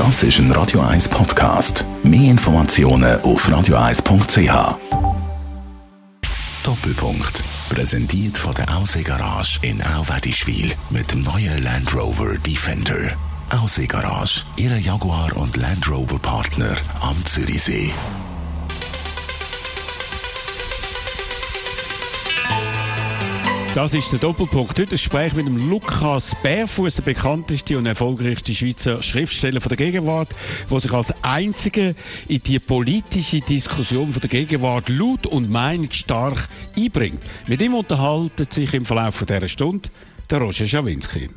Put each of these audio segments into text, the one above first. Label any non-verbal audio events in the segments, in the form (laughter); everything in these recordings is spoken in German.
Das ist ein Radio 1 Podcast. Mehr Informationen auf radio1.ch. Doppelpunkt. Präsentiert von der Ausseegarage in Auwedischwil mit dem neuen Land Rover Defender. Ausseegarage, Ihre Jaguar und Land Rover Partner am Zürichsee. Das ist der Doppelpunkt. Heute ein Gespräch mit dem Lukas Bärfuß, der bekannteste und erfolgreichste Schweizer Schriftsteller von der Gegenwart, der sich als einziger in die politische Diskussion von der Gegenwart laut und meinungsstark einbringt. Mit ihm unterhalten sich im Verlauf dieser Stunde der Roger Schawinski.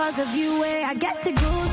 Because of you, eh, I get to goosebumps.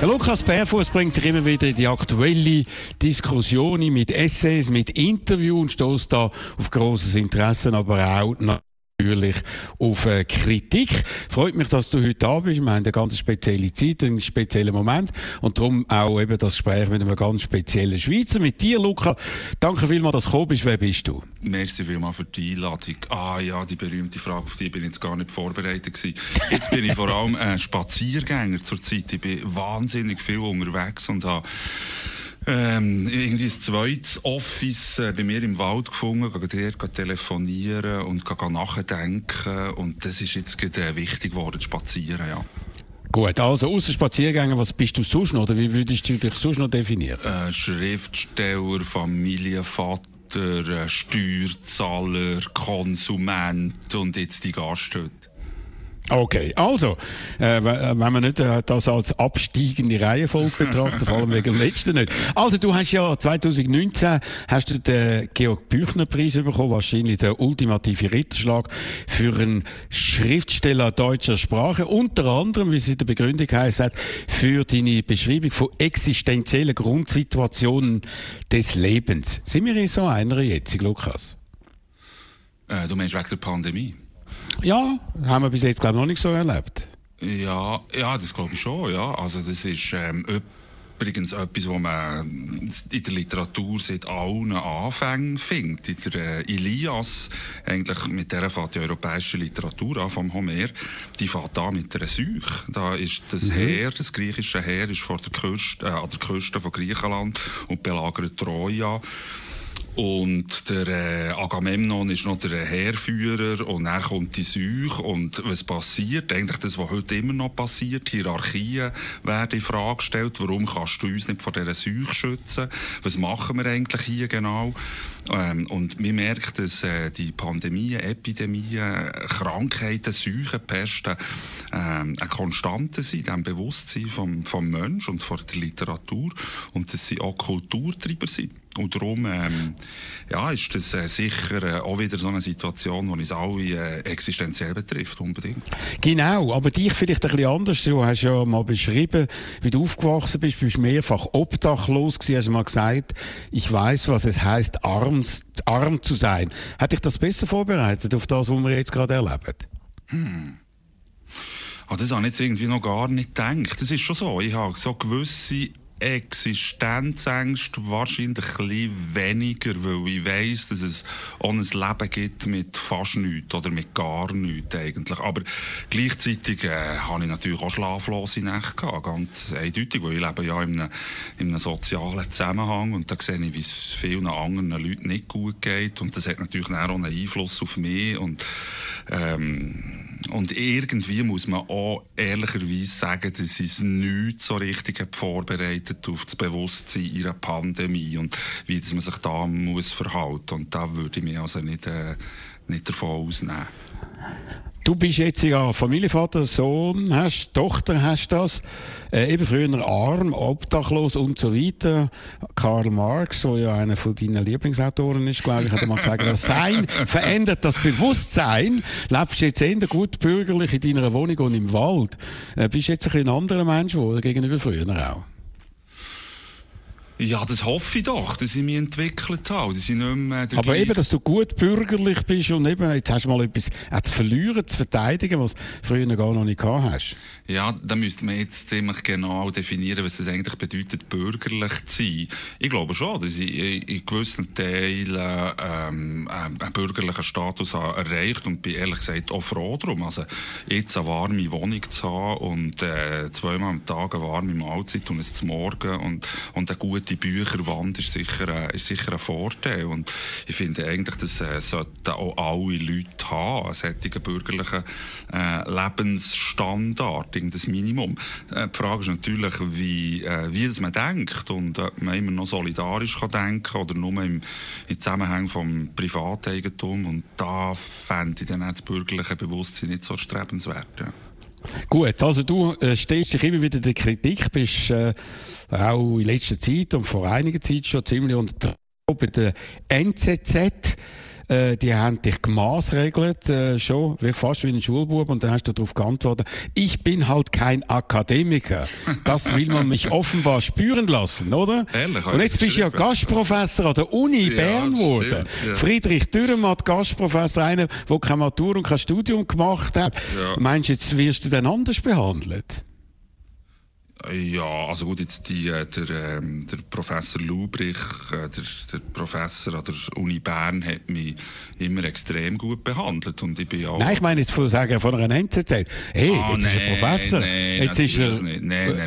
Der Lukas Bärfuß bringt sich immer wieder in die aktuelle Diskussion mit Essays, mit Interviews und stößt da auf grosses Interesse, aber auch natürlich auf äh, Kritik. Freut mich, dass du heute da bist. Wir haben eine ganz spezielle Zeit, einen speziellen Moment und darum auch eben das Gespräch mit einem ganz speziellen Schweizer, mit dir, Luca. Danke vielmals, dass du gekommen bist. Wer bist du? Merci vielmals für die Einladung. Ah ja, die berühmte Frage, auf die bin ich jetzt gar nicht vorbereitet gewesen. Jetzt bin ich vor allem ein Spaziergänger zurzeit. Ich bin wahnsinnig viel unterwegs und habe ähm, irgendwie ein zweites Office äh, bei mir im Wald gefunden, gehe dort telefonieren und gehe nachdenken und das ist jetzt gerade, äh, wichtig geworden, spazieren, ja. Gut, also außer Spaziergänger, was bist du sonst noch? Oder wie würdest du dich sonst noch definieren? Äh, Schriftsteller, Familienvater, äh, Steuerzahler, Konsument und jetzt die Gaststätte. Okay, also, äh, äh, wenn man nicht äh, das als absteigende Reihenfolge betrachtet, vor allem wegen dem letzten nicht. Also, du hast ja 2019 hast du den Georg Büchner Preis bekommen, wahrscheinlich der ultimative Ritterschlag für einen Schriftsteller deutscher Sprache, unter anderem, wie es in der Begründung heisst, für deine Beschreibung von existenziellen Grundsituationen des Lebens. Sind wir in so einer jetzt, Lukas? Äh, du meinst wegen der Pandemie? Ja, haben wir bis jetzt, glaube ich, noch nicht so erlebt. Ja, ja, das glaube ich schon, ja. Also das ist ähm, übrigens etwas, was man in der Literatur seit allen Anfängen findet. In der äh, Ilias, eigentlich mit der fährt die europäische Literatur an, vom Homer, die fährt an mit einer Seuche. Da ist das Heer, das griechische Heer, ist vor der Küste, äh, an der Küste von Griechenland und belagert Troja. Und der äh, Agamemnon ist noch der Heerführer und er kommt die Seuche. Und was passiert? Eigentlich das, was heute immer noch passiert. Hierarchien werden in Frage gestellt. Warum kannst du uns nicht vor dieser Seuche schützen? Was machen wir eigentlich hier genau? Ähm, und man merkt, dass äh, die Pandemien, Epidemien, Krankheiten, Seuchen, Pesten ähm, eine Konstante sind, in dem Bewusstsein vom, vom Mensch und von der Literatur. Und dass sie auch Kulturtreiber sind. Und darum ähm, ja, ist das äh, sicher äh, auch wieder so eine Situation, die uns alle äh, existenziell betrifft, unbedingt. Genau, aber dich vielleicht ein bisschen anders. Du hast ja mal beschrieben, wie du aufgewachsen bist, du bist mehrfach obdachlos gewesen, hast mal gesagt, ich weiß, was es heißt, arm, arm zu sein. Hat dich das besser vorbereitet auf das, was wir jetzt gerade erleben? Hm. Ah, das habe ich jetzt irgendwie noch gar nicht gedacht. Das ist schon so. Ich habe so gewisse Existenzängste wahrscheinlich ein weniger, weil ich weiss, dass es auch ein Leben gibt mit fast nichts oder mit gar nichts eigentlich. Aber gleichzeitig äh, habe ich natürlich auch schlaflose Nächte gehabt, ganz eindeutig, weil ich lebe ja in einem, in einem sozialen Zusammenhang und da sehe ich, wie es vielen anderen Leuten nicht gut geht und das hat natürlich auch einen Einfluss auf mich und ähm, und irgendwie muss man auch ehrlicherweise sagen, dass es nicht so richtig vorbereitet auf das Bewusstsein ihrer Pandemie und wie man sich da muss verhalten. Und da würde ich mich also nicht, äh, nicht davon ausnehmen. Du bist jetzt ja Familienvater, Sohn hast, Tochter hast das, äh, eben früher arm, obdachlos und so weiter. Karl Marx, der ja einer von deinen Lieblingsautoren ist, glaube ich, hat mal gesagt, das Sein verändert das Bewusstsein. Lebst jetzt eher gut bürgerlich in deiner Wohnung und im Wald. Äh, bist jetzt ein, ein anderer Mensch geworden gegenüber früher auch. Ja, das hoffe ich doch, dass ich mich entwickelt habe. Dass ich nicht mehr Aber gleiche... eben, dass du gut bürgerlich bist und eben, jetzt hast du mal etwas auch zu verlieren, zu verteidigen, was du früher gar noch nicht gehabt hast. Ja, da müsste man jetzt ziemlich genau definieren, was es eigentlich bedeutet, bürgerlich zu sein. Ich glaube schon, dass ich in gewissen Teilen ähm, einen bürgerlichen Status erreicht und bin ehrlich gesagt auch froh darum. Also jetzt eine warme Wohnung zu haben und äh, zweimal am Tag eine warme Mahlzeit und es zum Morgen und, und eine gute Bücherwand ist sicher, ist sicher ein Vorteil. Und ich finde eigentlich, das äh, sollten auch alle Leute haben, einen solchen bürgerlichen äh, Lebensstandard, das Minimum. Äh, die Frage ist natürlich, wie, äh, wie das man denkt und ob man immer noch solidarisch kann denken oder nur im, im Zusammenhang vom Privateigentum. Und da fände ich dann auch das bürgerliche Bewusstsein nicht so strebenswert. Ja. Gut, also du äh, stehst dich immer wieder der Kritik, bist äh, auch in letzter Zeit und vor einiger Zeit schon ziemlich unter bei der NZZ äh, die haben dich gemaßregelt, äh, schon, wie, fast wie ein Schulbub, und dann hast du darauf geantwortet, ich bin halt kein Akademiker. Das will man mich offenbar spüren lassen, oder? Ehrlich, und jetzt bist du ja Gastprofessor an der Uni ja, Bern geworden. Ja. Friedrich Dürrematt, Gastprofessor, einer, der keine Matur und kein Studium gemacht hat. Ja. Meinst du, jetzt wirst du dann anders behandelt? Ja, also gut, jetzt die, äh, der, ähm, der Professor Lubrich, äh, der, der Professor an der Uni Bern hat mich immer extrem gut behandelt und ich bin auch... Nein, ich meine jetzt von sagen von einer NZZ. Hey, ah, jetzt nee, ist er Professor. Nee, jetzt ist er... Nein,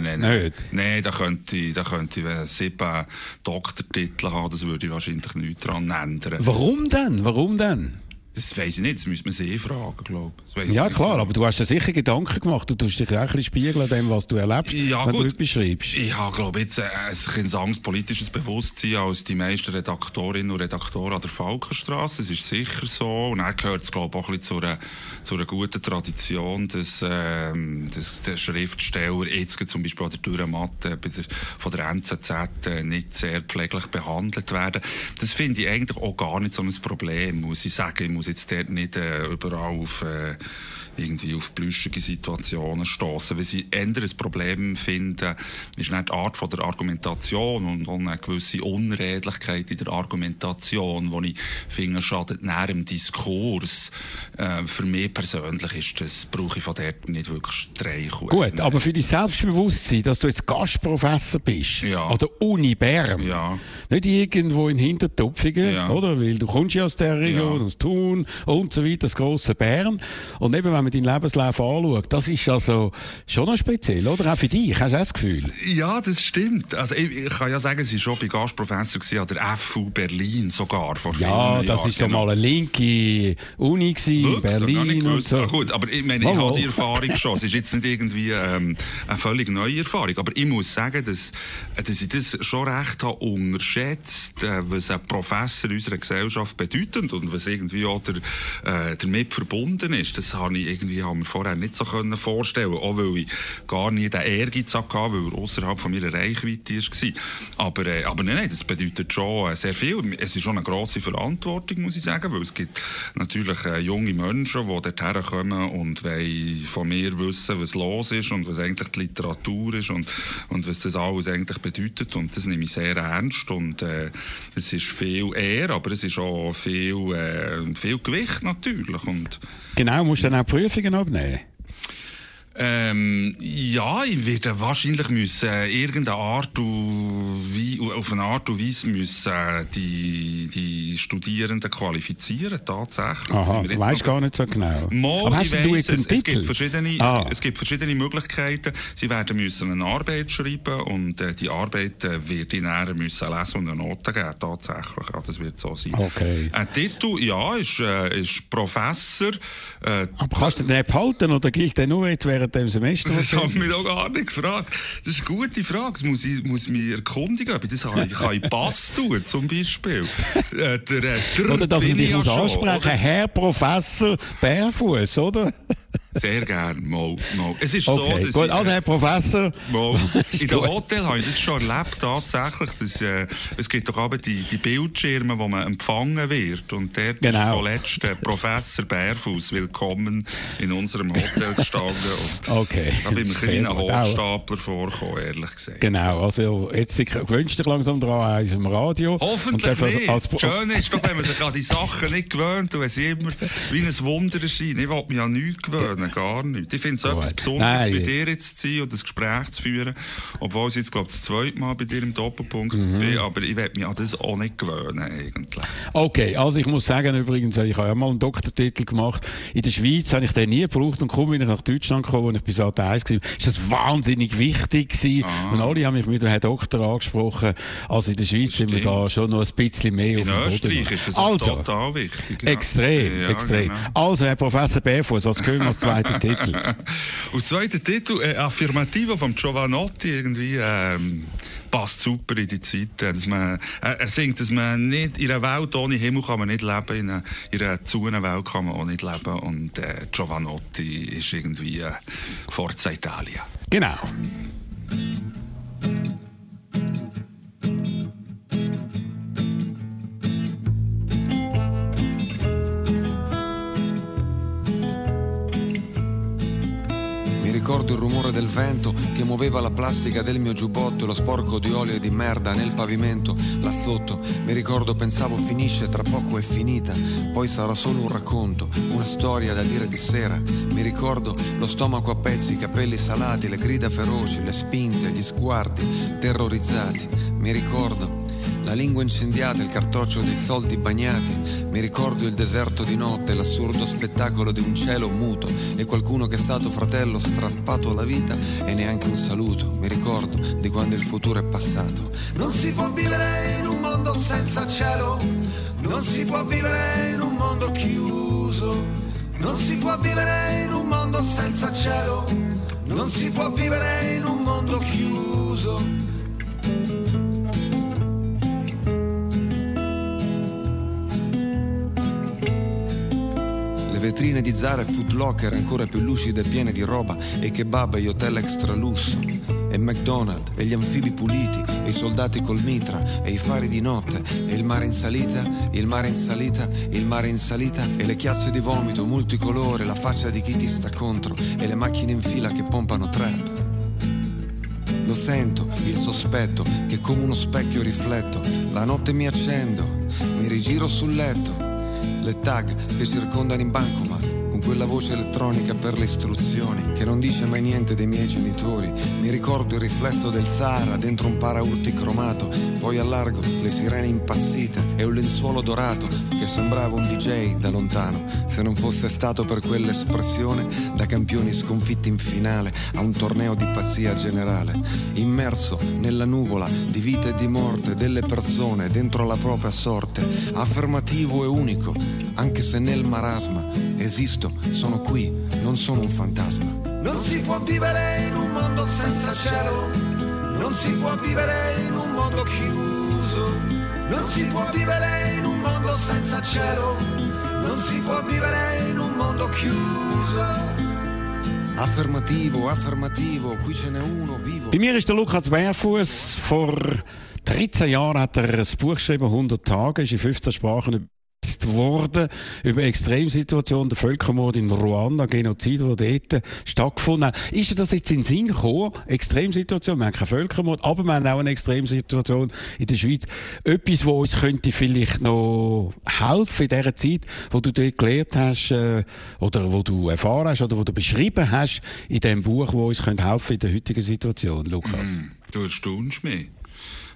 nein. Nein, nein da könnte ich, da könnte ich äh, sieben Doktortitel haben, das würde ich wahrscheinlich nichts daran ändern. Warum denn? Warum denn? Das weiß ich nicht, das müsste man sie eh fragen, glaube ich. Ja, klar, aber du hast dir sicher Gedanken gemacht. Du tust dich auch ein bisschen spiegeln dem, was du erlebst, ja, wenn gut. du beschreibst. Ich habe, glaube jetzt äh, ein anderes politisches Bewusstsein als die meisten Redaktorinnen und Redaktoren an der Falkenstraße. Das ist sicher so. Und dann gehört es, glaube ich, auch ein bisschen zu einer, zu einer guten Tradition, dass, äh, dass der Schriftsteller jetzt zum Beispiel an der Dürrematte bei der, von der NZZ äh, nicht sehr pfleglich behandelt werden. Das finde ich eigentlich auch gar nicht so ein Problem, muss ich sagen muss jetzt dort nicht äh, überall auf, äh, irgendwie auf plüschige Situationen stoßen. Weil sie eher ein Problem finden, ist nicht die Art von der Argumentation und, und eine gewisse Unredlichkeit in der Argumentation, die ich finde, schadet näher im Diskurs. Äh, für mich persönlich ist das, brauche ich von dort nicht wirklich Streich. Gut, aber für dein Selbstbewusstsein, dass du jetzt Gastprofessor bist, ja. an der Uni Bern, ja. nicht irgendwo in Hintertupfingen, ja. oder? Weil du kommst ja aus der Region, aus Thun, Moon und so weiter, das grosse Bern. Und eben, wenn man deinen Lebenslauf anschaut, das ist also schon noch speziell, oder? Auch für dich, hast du das Gefühl? Ja, das stimmt. Also ich, ich kann ja sagen, sie war schon bei Gastprofessor an der FU Berlin sogar vor Ja, das ist so genau. mal eine linke Uni gewesen, Wirklich? Berlin und so. Ah, gut, aber ich meine, ich Mal, habe die Erfahrung schon. Es ist jetzt nicht irgendwie ähm, eine völlig neue Erfahrung. Aber ich muss sagen, dass, dass ich das schon recht habe unterschätzt, äh, was ein Professor in unserer Gesellschaft bedeutet und was irgendwie auch der, äh, damit verbunden ist. Das habe ich irgendwie habe mir vorher nicht so können vorstellen Auch weil ich gar nie den Ehrgeiz hatte, weil er außerhalb von meiner Reichweite war. Aber, äh, aber nein, nein, das bedeutet schon äh, sehr viel. Es ist schon eine grosse Verantwortung, muss ich sagen, weil es gibt natürlich äh, junge Menschen, die dorthin kommen und wollen von mir wissen, was los ist und was eigentlich die Literatur ist und, und was das alles eigentlich bedeutet. Und das nehme ich sehr ernst. Und äh, es ist viel Ehr, aber es ist auch viel, äh, viel Gewicht natürlich. Und Genau, musst du dann auch Prüfungen abnehmen. Ähm, ja, ich werde wahrscheinlich müssen äh, irgendeine Art und wie, auf eine Art und Weise müssen äh, die, die Studierenden qualifizieren, tatsächlich. Aha, weißt noch- gar nicht so genau. Mal, Aber ich hast du weiss jetzt einen es, es, Titel? gibt verschiedene, Ah. es, es gibt verschiedene Möglichkeiten. Sie werden müssen eine Arbeit schreiben und äh, die Arbeit äh, wird ich nachher müssen lesen und eine Note geben, tatsächlich. Ja, das wird so sein. Okay. Ein Titel, ja, ist, äh, ist Professor. Äh, Aber kannst du den nicht behalten oder gilt der nur jetzt während dem Semester? das haben mich doch gar nicht gefragt. Das ist eine gute Frage. Das muss ich muss mich erkundigen, ob ich das. Ich kann in Pass tun, zum Beispiel. Äh, der, äh, der Oder dass ich dich ja ansprechen, oder? Herr Professor Bärfuß, oder? Sehr gern, mal, mal. Es ist so, Okay, dass gut, ich, also Herr Professor. Mal. (laughs) Ist In dem. Hotel habe ich das schon erlebt, tatsächlich. Das, äh, es gibt doch aber die, die Bildschirme, wo man empfangen wird. Und der Genau. ist vorletzt äh, (laughs) Professor Bärfuß willkommen in unserem Hotel gestanden. Und Okay, Da bin ich ein Hochstapler vorgekommen, ehrlich gesagt. Genau, also jetzt gewünscht dich langsam dran eins im Radio. Hoffentlich nicht. als- Das Schöne ist doch, wenn man sich an die Sachen nicht gewöhnt und es immer wie ein Wunder erscheint. Ich will mich an nichts gewöhnen, gar nicht. Ich finde es etwas Besonderes, Nein. bei dir jetzt zu sein und das Gespräch zu führen. Obwohl ich jetzt, glaube ich, das zweite Mal bei dir im Doppelpunkt Mhm. bin. Aber ich will mich an das auch nicht gewöhnen, eigentlich. Okay, also ich muss sagen übrigens, ich habe ja mal einen Doktortitel gemacht. In der Schweiz habe ich den nie gebraucht und kaum bin ich nach Deutschland gekommen, wo ich bis Sat 1 war, ist das wahnsinnig wichtig gewesen. Ah. Und alle haben mich mit dem Herrn Doktor angesprochen. Also in der Schweiz sind wir da schon noch ein bisschen mehr auf In Boden. Österreich ist das also, total wichtig. ja. Extrem, Ja, extrem. genau. Also, Herr Professor Bärfuß, was können wir als zweiten Titel? (laughs) Als zweiter Titel, äh, Affirmativo von Giovanotti, irgendwie, ähm, passt super in die Zeit. äh, Dass man, er, er singt, dass man nicht, in einer Welt ohne Himmel kann man nicht leben, in einer, in einer Zungenwelt kann man auch nicht leben. Und, äh, Giovanotti ist irgendwie, äh, Forza Italia. Genau. Del vento che muoveva la plastica del mio giubbotto e lo sporco di olio e di merda nel pavimento là sotto. Mi ricordo, pensavo finisce, tra poco è finita, poi sarà solo un racconto, una storia da dire di sera. Mi ricordo lo stomaco a pezzi, i capelli salati, le grida feroci, le spinte, gli sguardi terrorizzati. Mi ricordo la lingua incendiata, il cartoccio dei soldi bagnati. Mi ricordo il deserto di notte, l'assurdo spettacolo di un cielo muto e qualcuno che è stato fratello strappato alla vita e neanche un saluto. Mi ricordo di quando il futuro è passato. Non si può vivere in un mondo senza cielo, non si può vivere in un mondo chiuso, non si può vivere in un mondo senza cielo, non si può vivere in un mondo chiuso. Vetrine di Zara e Foot Locker ancora più lucide e piene di roba e kebab e hotel extra lusso e McDonald's e gli anfibi puliti e i soldati col mitra e i fari di notte e il mare in salita, il mare in salita, il mare in salita e le chiazze di vomito multicolore, la faccia di chi ti sta contro e le macchine in fila che pompano trap. Lo sento, il sospetto, che come uno specchio rifletto. La notte mi accendo, mi rigiro sul letto. Le tag che circondano in bancomat, quella voce elettronica per le istruzioni che non dice mai niente dei miei genitori. Mi ricordo il riflesso del Sahara dentro un paraurti cromato, poi a largo le sirene impazzite e un lenzuolo dorato che sembrava un DJ da lontano, se non fosse stato per quell'espressione da campioni sconfitti in finale a un torneo di pazzia generale, immerso nella nuvola di vita e di morte delle persone dentro la propria sorte, affermativo e unico, anche se nel marasma esisto, sono qui, non sono un fantasma. Non si può vivere in un mondo senza cielo, non si può vivere in un mondo chiuso, non si può vivere in un mondo senza cielo, non si può vivere in un mondo chiuso. Affermativo, affermativo, qui ce n'è uno vivo. Bei mir ist der Lukas Bärfuß. Vor 13 Jahren hat er ein Buch geschrieben, 100 Tage, ist in 15 Sprachen übersetzt worden über Extremsituationen, der Völkermord in Ruanda, Genozid, der dort stattgefunden hat. Ist das jetzt in den Sinn gekommen? Extremsituation, wir haben keinen Völkermord, aber wir haben auch eine Extremsituation in der Schweiz. Etwas, wo uns könnte vielleicht noch helfen in dieser Zeit, wo du dort gelernt hast, äh, oder wo du erfahren hast, oder wo du beschrieben hast in dem Buch, wo uns könnte helfen in der heutigen Situation, Lukas? Du erstaunst mich.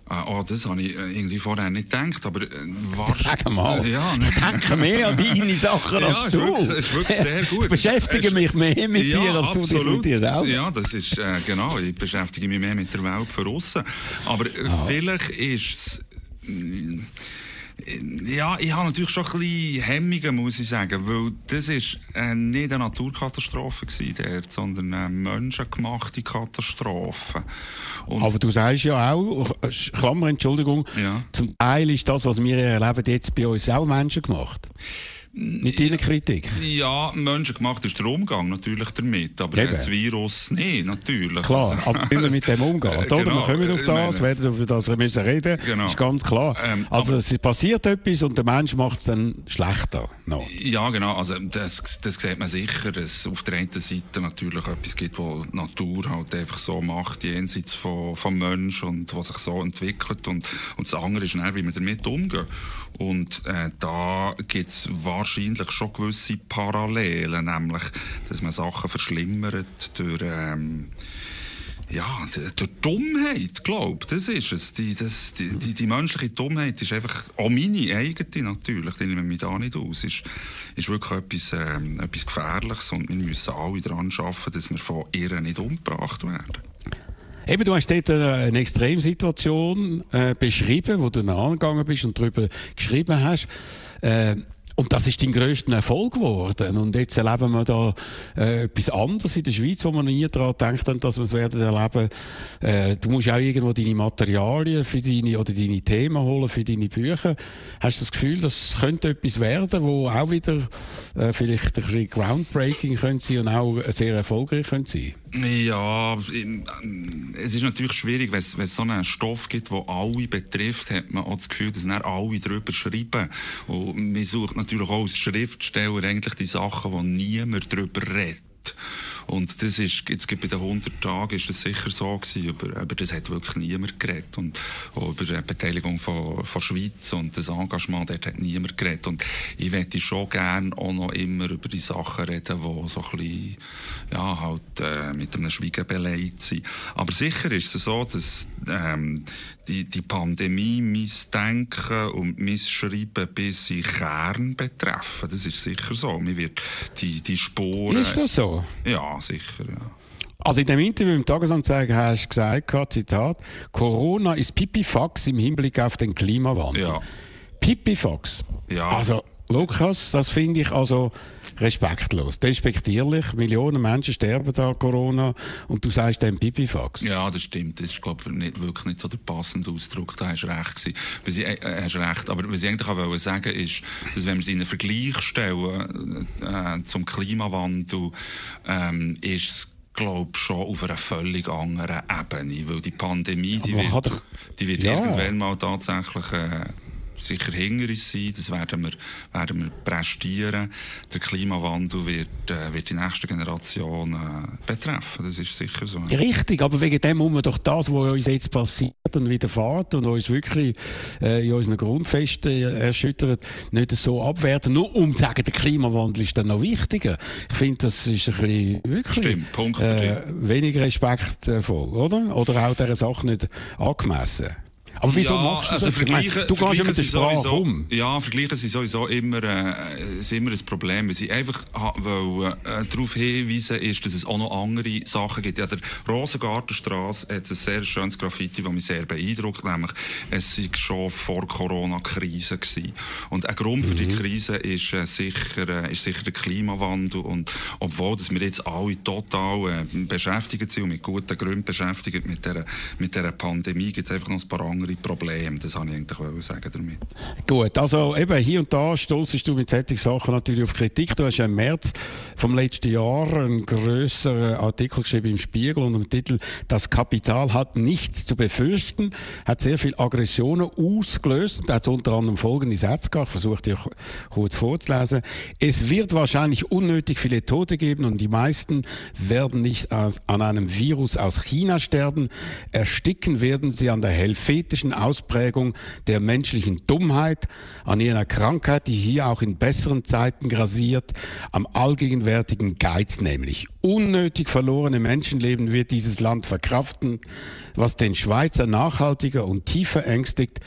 Ah, oh, das habe ich äh, irgendwie vorher nicht gedacht, aber äh, was... Sag mal. Ja, Ich denke mehr an deine Sachen Ja, als du. wirklich- ist wirklich sehr gut. Ich beschäftige Es- mich mehr mit ja, dir, als du dich mit dir selber. Ja, das ist, äh, genau, ich beschäftige mich mehr mit der Welt von aussen. Aber vielleicht ist es, ja, ich habe natürlich schon ein bisschen Hemmungen, muss ich sagen, weil das ist äh, nicht eine Naturkatastrophe gewesen dort, sondern eine menschengemachte Katastrophe. Und Aber du sagst ja auch, Klammer, Entschuldigung, Ja. zum Teil ist das, was wir erleben, jetzt bei uns auch Menschen gemacht. Mit deiner Kritik. Ja, menschengemacht ist der Umgang natürlich damit, aber Eben. das Virus nicht, natürlich. Klar, Also- aber wie wir mit dem umgehen. Äh, (laughs) Oder? genau, wir kommen auf ich das, meine- werden über das müssen reden. Genau. ist ganz klar. Ähm, also es passiert etwas und der Mensch macht es dann schlechter. noch. Ja, genau. Also, das, das sieht man sicher, dass auf der einen Seite natürlich etwas gibt, was die Natur halt einfach so macht, jenseits von, vom Mensch und was sich so entwickelt. Und, und das andere ist dann, wie wir damit umgehen. Und äh, da gibt es wahrscheinlich schon gewisse Parallelen, nämlich, dass man Sachen verschlimmert durch... Ähm, ja, die Dummheit, glaube das ist es. Die, das, die, die, die menschliche Dummheit ist einfach, auch meine eigene natürlich, die nehmen wir da nicht aus, ist, ist wirklich etwas, ähm, etwas Gefährliches und wir müssen alle daran arbeiten, dass wir von ihr nicht umgebracht werden. Eben, du hast dort eine eine Extremsituation äh, beschrieben, wo du angegangen bist und darüber geschrieben hast. Äh, und das ist dein grösster Erfolg geworden. Und jetzt erleben wir da äh, etwas anderes in der Schweiz, wo man nie daran denkt, dass wir es werden erleben. Äh, du musst auch irgendwo deine Materialien für deine, oder deine Themen holen für deine Bücher. Hast du das Gefühl, das könnte etwas werden, wo auch wieder äh, vielleicht ein bisschen groundbreaking könnte sein und auch sehr erfolgreich könnte sein? Ja, es ist natürlich schwierig, wenn es wenn es so einen Stoff gibt, der alle betrifft, hat man auch das Gefühl, dass dann alle darüber schreiben. Und man sucht natürlich auch als Schriftsteller eigentlich die Sachen, wo niemand darüber redet. Und das ist, jetzt bei den 100 Tagen ist das sicher so gewesen, über, über das hat wirklich niemand geredet. Und auch über die Beteiligung von, von Schweiz und das Engagement, dort hat niemand geredet. Und ich möchte schon gerne auch noch immer über die Sachen reden, die so ein bisschen, ja, halt, äh, mit einem Schweigen beleidigt sind. Aber sicher ist es so, dass, ähm, die, die Pandemie mein Denken und mein Schreiben bis in Kern betreffen. Das ist sicher so. Mir wird die, die Spuren. Ist das so? Ja, sicher, ja. Also in dem Interview im Tagesanzeiger hast du gesagt, Zitat, Corona ist Pipifax im Hinblick auf den Klimawandel. Ja. Pipifax. Ja. Also, Lukas, das finde ich also respektlos, despektierlich. Millionen Menschen sterben da an Corona und du sagst dem Pipifax. Ja, das stimmt. Das ist, glaube ich, nicht, wirklich nicht so der passende Ausdruck. Da hast du recht gewesen. Was ich, äh, hast recht. Aber was ich eigentlich auch wollte sagen ist, dass wenn wir sie in einen Vergleich stellen, äh, zum Klimawandel, ähm, ist es glaube schon auf einer völlig anderen Ebene, weil die Pandemie, die Aber wird, doch- die wird Ja. irgendwann mal tatsächlich äh, sicher hinter uns sein, das werden wir, werden wir prestieren. Der Klimawandel wird, äh, wird die nächste Generation äh, betreffen, das ist sicher so. Richtig, aber wegen dem muss man doch das, was uns jetzt passiert und widerfährt und uns wirklich äh, in unseren Grundfesten erschüttert, nicht so abwerten, nur um zu sagen, der Klimawandel ist dann noch wichtiger. Ich finde, das ist ein bisschen wirklich Stimmt, Punkt äh, weniger respektvoll, oder? Oder auch dieser Sache nicht angemessen. Aber wieso ja, machst du also das? Meine, vergleichen- du gehst ja mit der vergleichen Sprache sind sowieso- um. Ja, vergleichen sind sowieso immer, äh, ist immer ein Problem. Weil sie einfach wollen, äh, darauf hinweisen, ist, dass es auch noch andere Sachen gibt. Ja, der Rosengartenstraße hat ein sehr schönes Graffiti, das mich sehr beeindruckt, nämlich es war schon vor Corona-Krise. Und ein Grund für die Mhm. Krise ist, äh, sicher, äh, ist sicher der Klimawandel. Und obwohl dass wir jetzt alle total äh, beschäftigt sind und mit guten Gründen beschäftigt mit dieser, mit dieser Pandemie, gibt es einfach noch ein paar andere Probleme. Das wollte ich eigentlich wollen sagen damit. Gut, also eben hier und da stoßest du mit solchen Sachen natürlich auf Kritik. Du hast ja im März vom letzten Jahr einen grösseren Artikel geschrieben im Spiegel unter dem Titel Das Kapital hat nichts zu befürchten, hat sehr viel Aggressionen ausgelöst. Da hat unter anderem folgende Sätze gehabt, ich versuche dir kurz vorzulesen. Es wird wahrscheinlich unnötig viele Tote geben und die meisten werden nicht an einem Virus aus China sterben. Ersticken werden sie an der helvetischen Ausprägung der menschlichen Dummheit, an jener Krankheit, die hier auch in besseren Zeiten grasiert, am allgegenwärtigen Geiz nämlich. Unnötig verlorene Menschenleben wird dieses Land verkraften. Was den Schweizer nachhaltiger und tiefer ängstigt,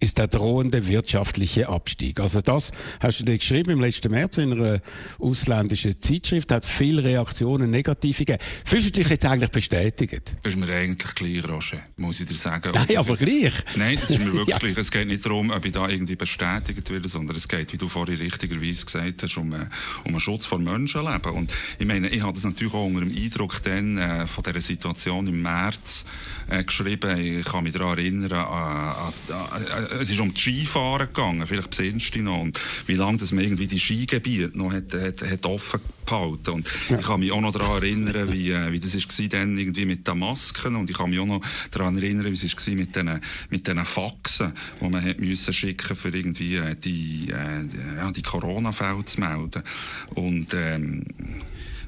ist der drohende wirtschaftliche Abstieg. Also das hast du dir geschrieben im letzten März in einer ausländischen Zeitschrift, hat viele Reaktionen negative gegeben. Fühlst du dich jetzt eigentlich bestätigt? Das ist mir eigentlich gleich, Roger, muss ich dir sagen. Nein, aber gleich. Nein, das ist mir (laughs) wirklich Ja. Es geht nicht darum, ob ich da irgendwie bestätigt werde, sondern es geht, wie du vorhin richtigerweise gesagt hast, um, äh, um einen Schutz vor Menschenleben. Und ich meine, ich habe das natürlich auch unter dem Eindruck dann, äh, von dieser Situation im März äh, geschrieben. Ich kann mich daran erinnern, äh, an, an, an, es ist um die Skifahren gegangen, vielleicht besinnst du dich noch, und wie lange das man irgendwie die Skigebiete noch hat, hat, hat offen gehalten. Und ich kann mich auch noch daran erinnern, wie, äh, wie das war dann irgendwie mit den Masken und ich kann mich auch noch daran erinnern, wie es war mit diesen mit diesen Faxen, die man hat müssen schicken für irgendwie äh, die, äh, die- ja, die Corona-Fälle zu melden. Und, ähm,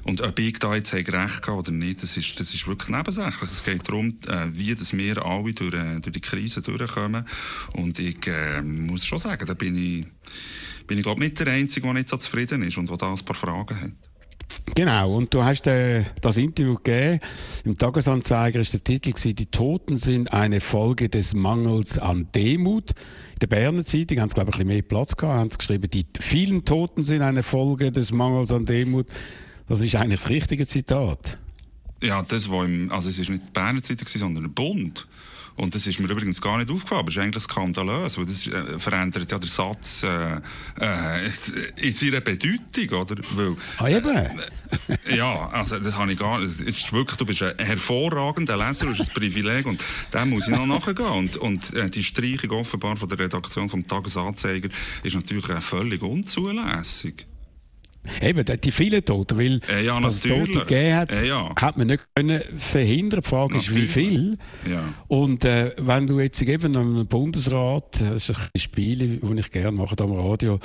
und ob ich da jetzt recht habe oder nicht, das ist, das ist wirklich nebensächlich. Es geht darum, äh, wie dass wir alle durch, äh, durch die Krise durchkommen. Und ich äh, muss schon sagen, da bin ich, bin ich glaube nicht der Einzige, der nicht so zufrieden ist und der da ein paar Fragen hat. Genau, und du hast äh, das Interview gegeben. Im Tagesanzeiger ist der Titel gewesen, die Toten sind eine Folge des Mangels an Demut. In der Berner Zeitung haben sie, glaube ich, ein bisschen mehr Platz gehabt, haben sie geschrieben, die vielen Toten sind eine Folge des Mangels an Demut. Das ist eigentlich das richtige Zitat. Ja, das war im, also es ist nicht die Berner Zeitung, sondern der Bund. Und das ist mir übrigens gar nicht aufgefallen, aber es ist eigentlich skandalös, weil das äh, verändert ja den Satz äh, äh, in seiner Bedeutung, oder? Weil, Ah, eben. ja, also das habe ich gar nicht. Es ist wirklich, du bist ein hervorragender Leser, du hast ein Privileg und dem muss ich noch nachgehen. Und, und äh, die Streichung offenbar von der Redaktion vom Tagesanzeiger ist natürlich äh, völlig unzulässig. Eben, die- die vielen Toten, weil Äh, ja, dass es natürlich. Tote gegeben hat, Äh, ja. hat man nicht können verhindern. Die Frage ist, wie Natürlich. viel. Ja. Und äh, wenn du jetzt eben am Bundesrat, das ist ein Spiel, das ich gerne mache am Radio,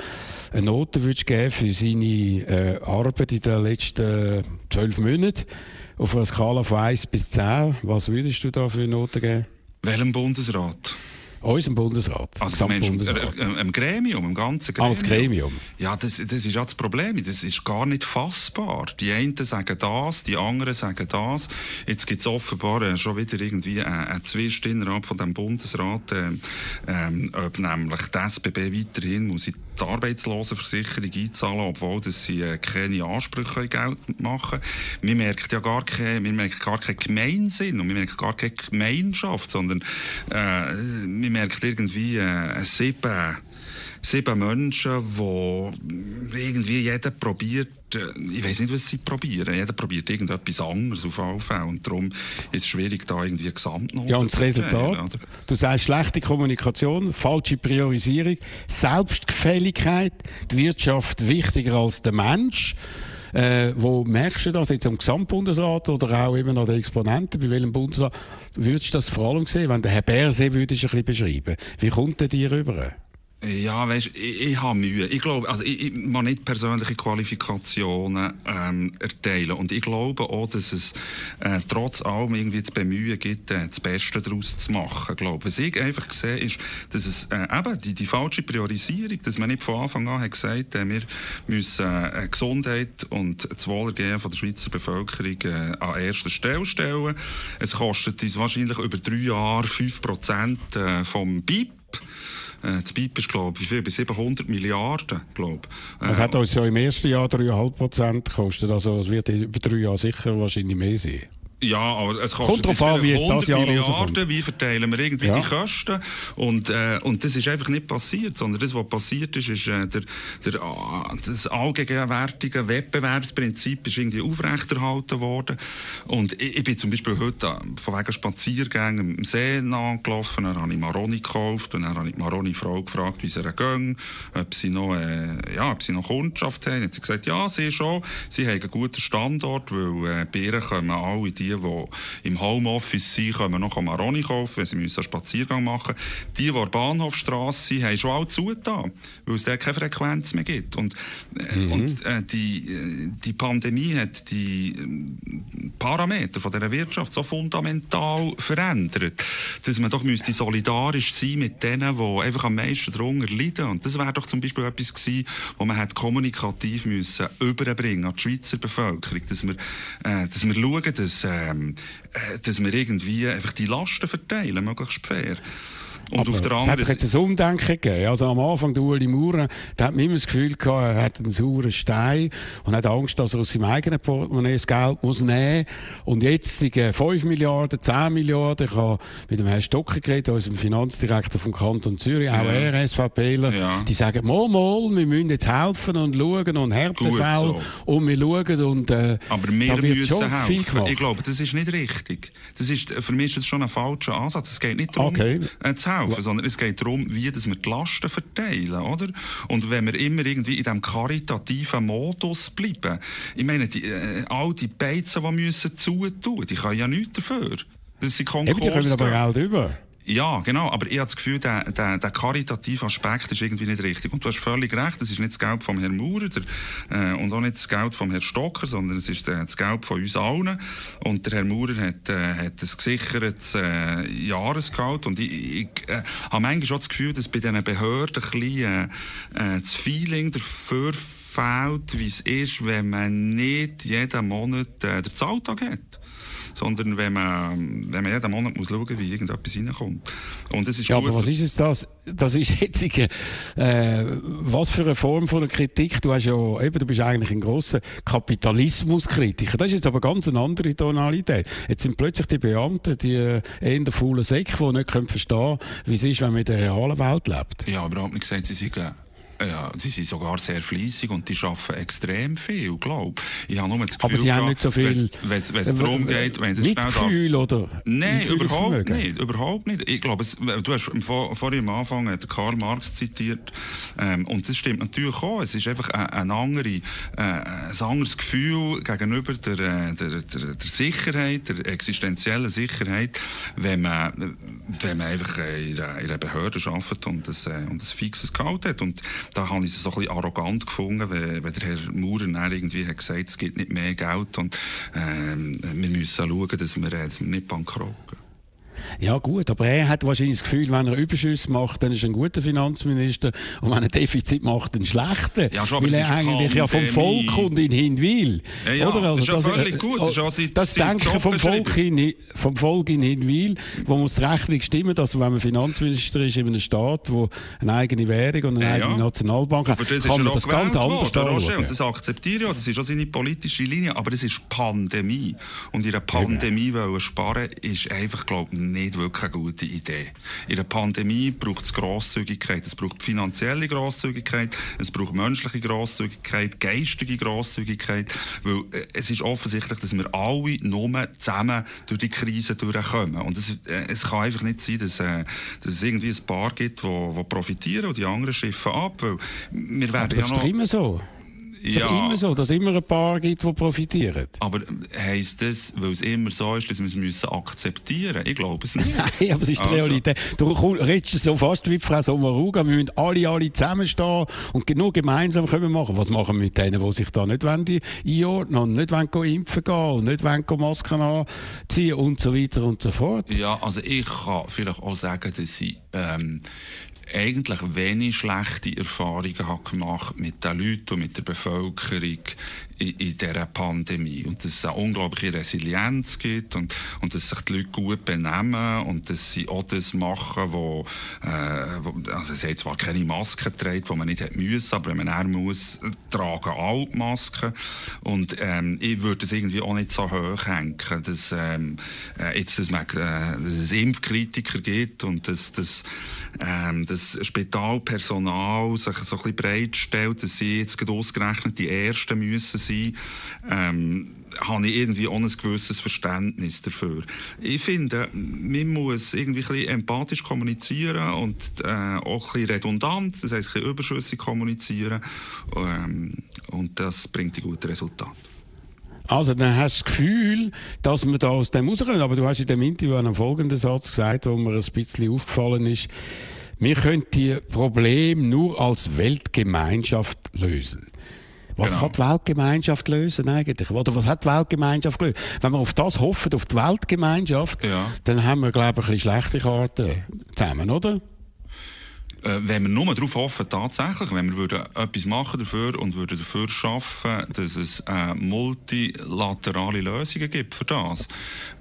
eine Note würdest geben für seine äh, Arbeit in den letzten zwölf Monaten, auf einer Skala von 1 bis 10, was würdest du da für eine Note geben? Welchem Bundesrat? Unserem Bundesrat, Also du meinst, äh, im Gremium, im ganzen Ah, Gremium. das Gremium. Ja, das, das ist ja das Problem. Das ist gar nicht fassbar. Die einen sagen das, die anderen sagen das. Jetzt gibt es offenbar äh, schon wieder irgendwie äh, einen Zwist innerhalb von dem Bundesrat, äh, ähm, ob nämlich die SBB weiterhin muss in die Arbeitslosenversicherung einzahlen, obwohl sie äh, keine Ansprüche geltend machen. Wir merken ja gar keinen, wir merken gar keinen Gemeinsinn und wir merken gar keine Gemeinschaft, sondern äh, wir merken irgendwie äh, sieben sieben Menschen, die irgendwie jeder probiert, äh, ich weiß nicht, was sie probieren, jeder probiert irgendetwas anderes auf Fall. Und darum ist es schwierig, da irgendwie Gesamtnoten Ja, und das. Resultat? Du sagst schlechte Kommunikation, falsche Priorisierung, Selbstgefälligkeit, die Wirtschaft wichtiger als der Mensch. Äh, wo merkst du das jetzt am Gesamtbundesrat oder auch eben an den Exponenten? Bei welchem Bundesrat würdest du das vor allem sehen, wenn der Herr Berse würdest du ein bisschen beschreiben? Wie kommt der dir rüber? Ja, weißt, ich, ich habe Mühe. Ich glaube, also ich, ich mag nicht persönliche Qualifikationen ähm, erteilen. Und ich glaube auch, dass es äh, trotz allem irgendwie zu bemühen gibt, äh, das Beste daraus zu machen. Ich glaube, was ich einfach sehe, ist, dass es äh, eben die, die falsche Priorisierung, dass man nicht von Anfang an hat gesagt, äh, wir müssen äh, Gesundheit und das Wohlergehen von der Schweizer Bevölkerung äh, an erster Stelle stellen. Es kostet uns wahrscheinlich über drei Jahre 5 Prozent äh, vom BIP. Äh, das BIP ist, glaube ich, wie viel? Bei 700 Milliarden, glaube ich. Das hat uns ja im ersten Jahr 3,5 Prozent gekostet. Also es wird über drei Jahre sicher wahrscheinlich mehr sein. Ja, aber es Kommt kostet drauf jetzt an, wie das Jahr 100 rauskommt. Milliarden, wie verteilen wir irgendwie Ja. die Kosten? Und, äh, und das ist einfach nicht passiert, sondern das, was passiert ist, ist äh, der, der, ah, das allgegenwärtige Wettbewerbsprinzip ist irgendwie aufrechterhalten worden. Und ich, ich bin zum Beispiel heute äh, von wegen Spaziergängen am See angelaufen, dann habe ich Maroni gekauft und dann habe ich die Maroni-Frau gefragt, wie es ihr ging, ob sie noch, äh, ja, ob sie noch Kundschaft haben. Dann hat sie gesagt, ja, sie schon, sie haben einen guten Standort, weil äh, Bieren kommen alle die, die im Homeoffice sind, können noch Maroni kaufen, wenn sie müssen einen Spaziergang machen. Die, die an der Bahnhofstrasse sind, haben schon alle zugetan, weil es da keine Frequenz mehr gibt. Und, äh, und äh, die, äh, die Pandemie hat die äh, Parameter von dieser Wirtschaft so fundamental verändert, dass man doch müsste solidarisch sein mit denen, die einfach am meisten darunter leiden. Und das wäre doch zum Beispiel etwas gewesen, wo man hat kommunikativ müssen überbringen an die Schweizer Bevölkerung, dass wir, äh, dass wir schauen, dass, ähm, äh, dass wir irgendwie einfach die Lasten verteilen, möglichst fair. Und Aber auf der es hat anderen jetzt ein Umdenken gegeben. Also am Anfang, der Ueli Maurer, der hat immer das Gefühl gehabt, er hat einen sauren Stein und hat Angst, dass er aus seinem eigenen Portemonnaie das Geld muss nehmen Und jetzt die 5 Milliarden, 10 Milliarden, ich habe mit dem Herrn Stocker geredet, unserem Finanzdirektor vom Kanton Zürich, auch Ja. er, SVPler, Ja. die sagen, mal, mal, wir müssen jetzt helfen und schauen und Härtefall so. und wir schauen und äh, Aber wir da müssen helfen. Ich glaube, das ist nicht richtig. Das ist, für mich ist das schon ein falscher Ansatz. Es geht nicht darum, Okay. äh, zu helfen, sondern es geht darum, wie dass wir die Lasten verteilen, oder? Und wenn wir immer irgendwie in diesem karitativen Modus bleiben, ich meine, die, äh, all die Beizen, die müssen zutun, die können ja nichts dafür. Das sind Eben, die kommen Konkurs. aber Geld über. Ja, genau. Aber ich habe das Gefühl, der, der, der karitative Aspekt ist irgendwie nicht richtig. Und du hast völlig recht, das ist nicht das Geld vom Herrn Maurer der, äh, und auch nicht das Geld vom Herrn Stocker, sondern es ist äh, das Geld von uns allen. Und der Herr Maurer hat, äh, hat ein gesichertes äh, Jahresgehalt. Und ich, ich äh, habe manchmal schon das Gefühl, dass bei diesen Behörden ein bisschen äh, äh, das Feeling dafür fehlt, wie es ist, wenn man nicht jeden Monat äh, den Zahltag hat sondern wenn man, wenn man jeden Monat muss schauen, wie irgendetwas reinkommt. Und es ist Ja, gut, aber was ist es das? Das ist jetzt, äh, was für eine Form von einer Kritik? Du hast ja, eben, du bist eigentlich ein grosser Kapitalismuskritiker. Das ist jetzt aber ganz eine andere Tonalität. Jetzt sind plötzlich die Beamten, die äh, eher der faulen Säcke, die nicht können verstehen wie es ist, wenn man in der realen Welt lebt. Ja, überhaupt nicht gesagt, sie sind, ja, sie sind sogar sehr fleissig und die arbeiten extrem viel, glaube ich. Ich habe nur das Gefühl, Aber sie haben nicht so viel wenn es äh, darum geht, wenn es schnell darf- Mitgefühl oder Nein, überhaupt nicht, überhaupt nicht. Ich glaube, es, du hast vor, vorhin am Anfang Karl Marx zitiert, ähm, und das stimmt natürlich auch. Es ist einfach ein, ein, andere, äh, ein anderes Gefühl gegenüber der, äh, der, der, der Sicherheit, der existenziellen Sicherheit, wenn man, wenn man einfach äh, in einer, in einer Behörde arbeitet und ein, und ein fixes Gehalt hat. Und da habe ich es so ein bisschen arrogant gefunden, wenn, wenn der Herr Maurer dann irgendwie hat gesagt, es gibt nicht mehr Geld und ähm, wir müssen schauen, dass wir, äh, dass wir nicht bankrott gehen. Ja gut, aber er hat wahrscheinlich das Gefühl, wenn er Überschüsse macht, dann ist er ein guter Finanzminister und wenn er Defizit macht, ein schlechter. Ja, schon, weil er eigentlich ja vom. Volk und in Hinwil. Ja, ja, oder? Also das ist ja völlig gut, das ist ja sein- das Denken vom Volk, in, vom Volk in Hinwil, wo muss die Rechnung stimmen, dass wenn man Finanzminister ist in einem Staat, wo eine eigene Währung und eine Ja, eigene ja. Nationalbank hat, das kann man das ganz anders anschauen. Und das akzeptiere ich. Das ist auch seine politische Linie. Aber es ist Pandemie. Und in einer Pandemie wollen sparen, ist einfach, glaube ich, nicht wirklich eine gute Idee. In einer Pandemie braucht es Grosszügigkeit. Es braucht finanzielle Grosszügigkeit. Es braucht menschliche Grosszügigkeit, geistige Grosszügigkeit. Weil äh, es ist offensichtlich, dass wir alle nur zusammen durch die Krise durchkommen. Und es, äh, es kann einfach nicht sein, dass, äh, dass es irgendwie ein paar gibt, die, profitieren und die anderen schiffen ab. Weil wir werden Aber das ja ist noch... doch immer so. Ist ja. immer so, dass es immer ein paar gibt, die profitieren. Aber heisst das, weil es immer so ist, dass wir es müssen akzeptieren Ich glaube es nicht. (laughs) Nein, aber es ist die also. Realität. Du redest so fast wie Frau Sommaruga, wir müssen alle, alle zusammenstehen und nur gemeinsam können machen. Was machen wir mit denen, die sich da nicht einordnen und nicht wollen impfen gehen und nicht wollen Masken anziehen und so weiter und so fort? Ja, also ich kann vielleicht auch sagen, dass ich ähm, eigentlich wenig schlechte Erfahrungen habe gemacht mit den Leuten und mit der Bevölkerung in, in dieser Pandemie. Und dass es eine unglaubliche Resilienz gibt und, und dass sich die Leute gut benehmen und dass sie auch das machen, wo, äh, also sie haben zwar keine Maske trägt, die man nicht hätte müssen, aber wenn man er muss, tragen alle Masken. Und ähm, ich würde es irgendwie auch nicht so hoch hängen, dass, ähm, äh, jetzt, dass, man, äh, dass es Impfkritiker gibt und dass, dass ähm, das Spitalpersonal sich so ein bisschen breit stellt, dass sie jetzt ausgerechnet die Ersten müssen sein, ähm, habe ich irgendwie auch ein gewisses Verständnis dafür. Ich finde, man muss irgendwie ein bisschen empathisch kommunizieren und äh, auch ein bisschen redundant, das heisst ein bisschen überschüssig kommunizieren ähm, und das bringt die guten Resultate. Also, dann hast du das Gefühl, dass wir da aus dem rauskommen. Aber du hast in dem Interview einen folgenden Satz gesagt, wo mir ein bisschen aufgefallen ist. Wir können die Probleme nur als Weltgemeinschaft lösen. Was genau. kann die Weltgemeinschaft lösen eigentlich? Oder was hat die Weltgemeinschaft gelöst? Wenn wir auf das hoffen, auf die Weltgemeinschaft, ja. dann haben wir, glaube ich, ein bisschen schlechte Karten zusammen, oder? Äh, wenn wir nur darauf hoffen, tatsächlich, wenn wir würden etwas machen dafür und würden dafür schaffen, dass es äh, multilaterale Lösungen gibt für das,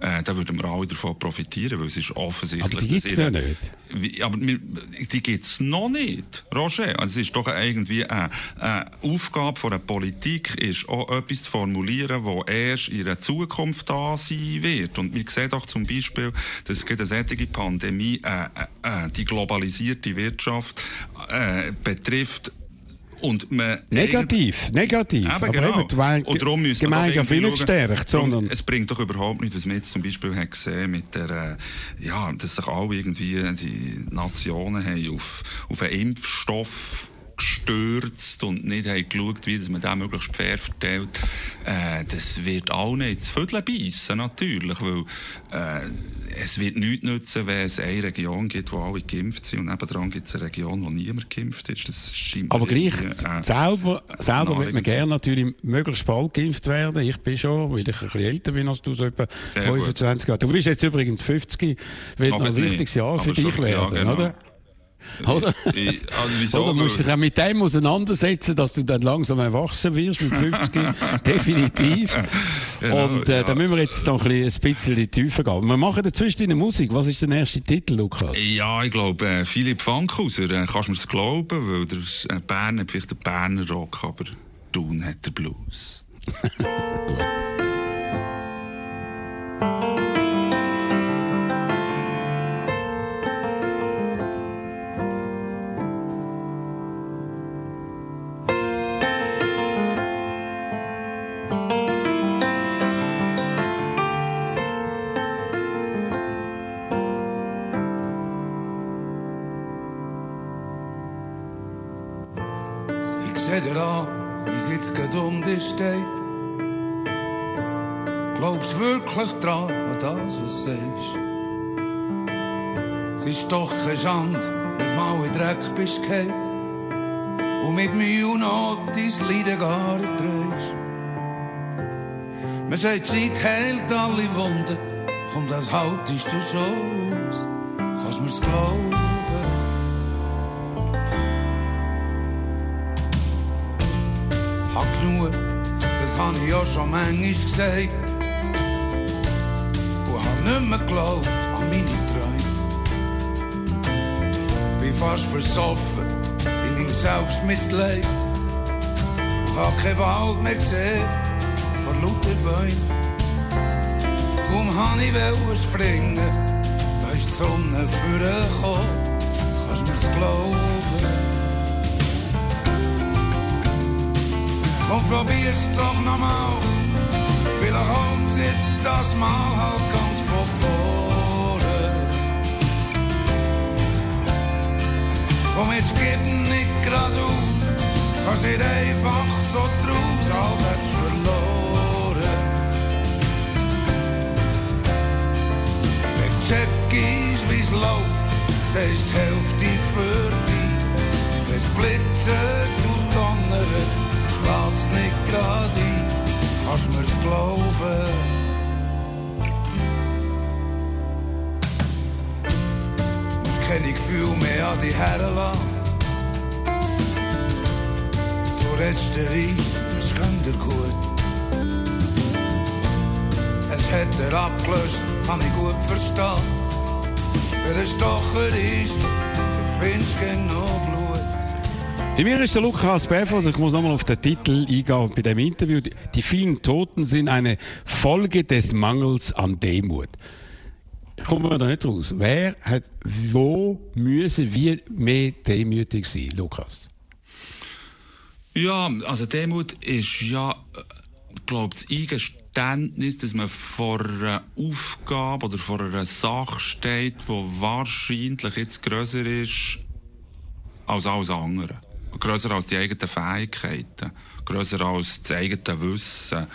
äh, dann würden wir alle davon profitieren, weil es ist offensichtlich... Aber die gibt es ja nicht. Wie, aber wir, die gibt es noch nicht, Roger. Also es ist doch irgendwie eine, eine Aufgabe von der Politik, ist auch etwas zu formulieren, wo erst in der Zukunft da sein wird. Und wir sehen doch zum Beispiel, dass es eine solche Pandemie äh, äh, die globalisierte Wirtschaft äh, betrifft und man negativ, negativ. Eben, aber genau. eben, und darum müssen Gemeinschaft wir nicht stärkt, sondern... Es bringt doch überhaupt nicht, was man jetzt zum Beispiel hat gesehen mit der, äh, ja, dass sich alle irgendwie die Nationen haben auf, auf einen Impfstoff gestürzt und nicht haben geschaut, wie man den möglichst fair verteilt. Äh, das wird auch nicht zu Viertel beißen, natürlich, weil äh, es wird nichts nützen, wenn es eine Region gibt, wo alle geimpft sind und nebenan gibt es eine Region, wo niemand geimpft ist. Das scheint Aber gleich, äh, selber, selber wird man gerne natürlich möglichst bald geimpft werden. Ich bin schon, weil ich ein bisschen älter bin als du, so etwa Sehr 25 Jahre. Du bist jetzt übrigens 50, wird noch ein wichtiges Jahr für dich werden, ja, genau. oder? Oder? Ich, also? Oder musst du dich auch mit dem auseinandersetzen, dass du dann langsam erwachsen wirst mit 50, (laughs) definitiv. Genau, und äh, ja. da müssen wir jetzt noch ein bisschen tiefer gehen. Wir machen dazwischen eine Musik. Was ist der erste Titel, Lukas? Ja, ich glaube, äh, Philipp Fankhauser, äh, kannst du mir das glauben, weil der äh, Bern hat vielleicht den Berner Rock, aber Thun hat der Blues. (laughs) (laughs) Gut. Wirklich dran an das, was sagst. Es ist doch keine Schande, wenn du mal in Dreck bist gefallen und mit Mühe und Not dein Leiden gar drehst. Man sagt, Zeit heilt alle Wunden, komm, das haltest du so aus, kannst mir's glauben. Hab genug, das hab ich ja schon manchmal gesagt nicht mehr geglaubt an meine Träume. Bin fast versoffen in meinem Selbstmitleid. Und hab keinen Wald mehr gesehen vor lauter Bäumen. Kaum han ich wollte springen, da ist die Sonne vorgekommen. Kannst mir's glauben? Komm, probier's doch nochmal. Vielleicht haut jetzt das Mal halt ganz Kom jetzt gib nicht grad auf, gehst nicht einfach so draus, als hättest du verloren. Wenn du checkst, wie's läuft, dann ist die Hälfte für dich. Wenn es schlägt's nicht grad ein. Kannst mir's glauben? Musst keine Gefühle mehr an dich herlassen. Du redest dir ein, es geht dir gut. Es hat er abgelöst, kann ich gut verstehen. Wer ein Stocher ist, du findest genug. Bei mir ist der Lukas Beffers. Ich muss nochmal auf den Titel eingehen bei dem Interview. Die vielen Toten sind eine Folge des Mangels an Demut. Kommen wir da nicht raus. Wer hat wo müssen wir mehr demütig sein, Lukas? Ja, also Demut ist ja, glaube das Eingeständnis, dass man vor einer Aufgabe oder vor einer Sache steht, die wahrscheinlich jetzt grösser ist als alles andere. Grösser als die eigenen Fähigkeiten, grösser als das eigene Wissen.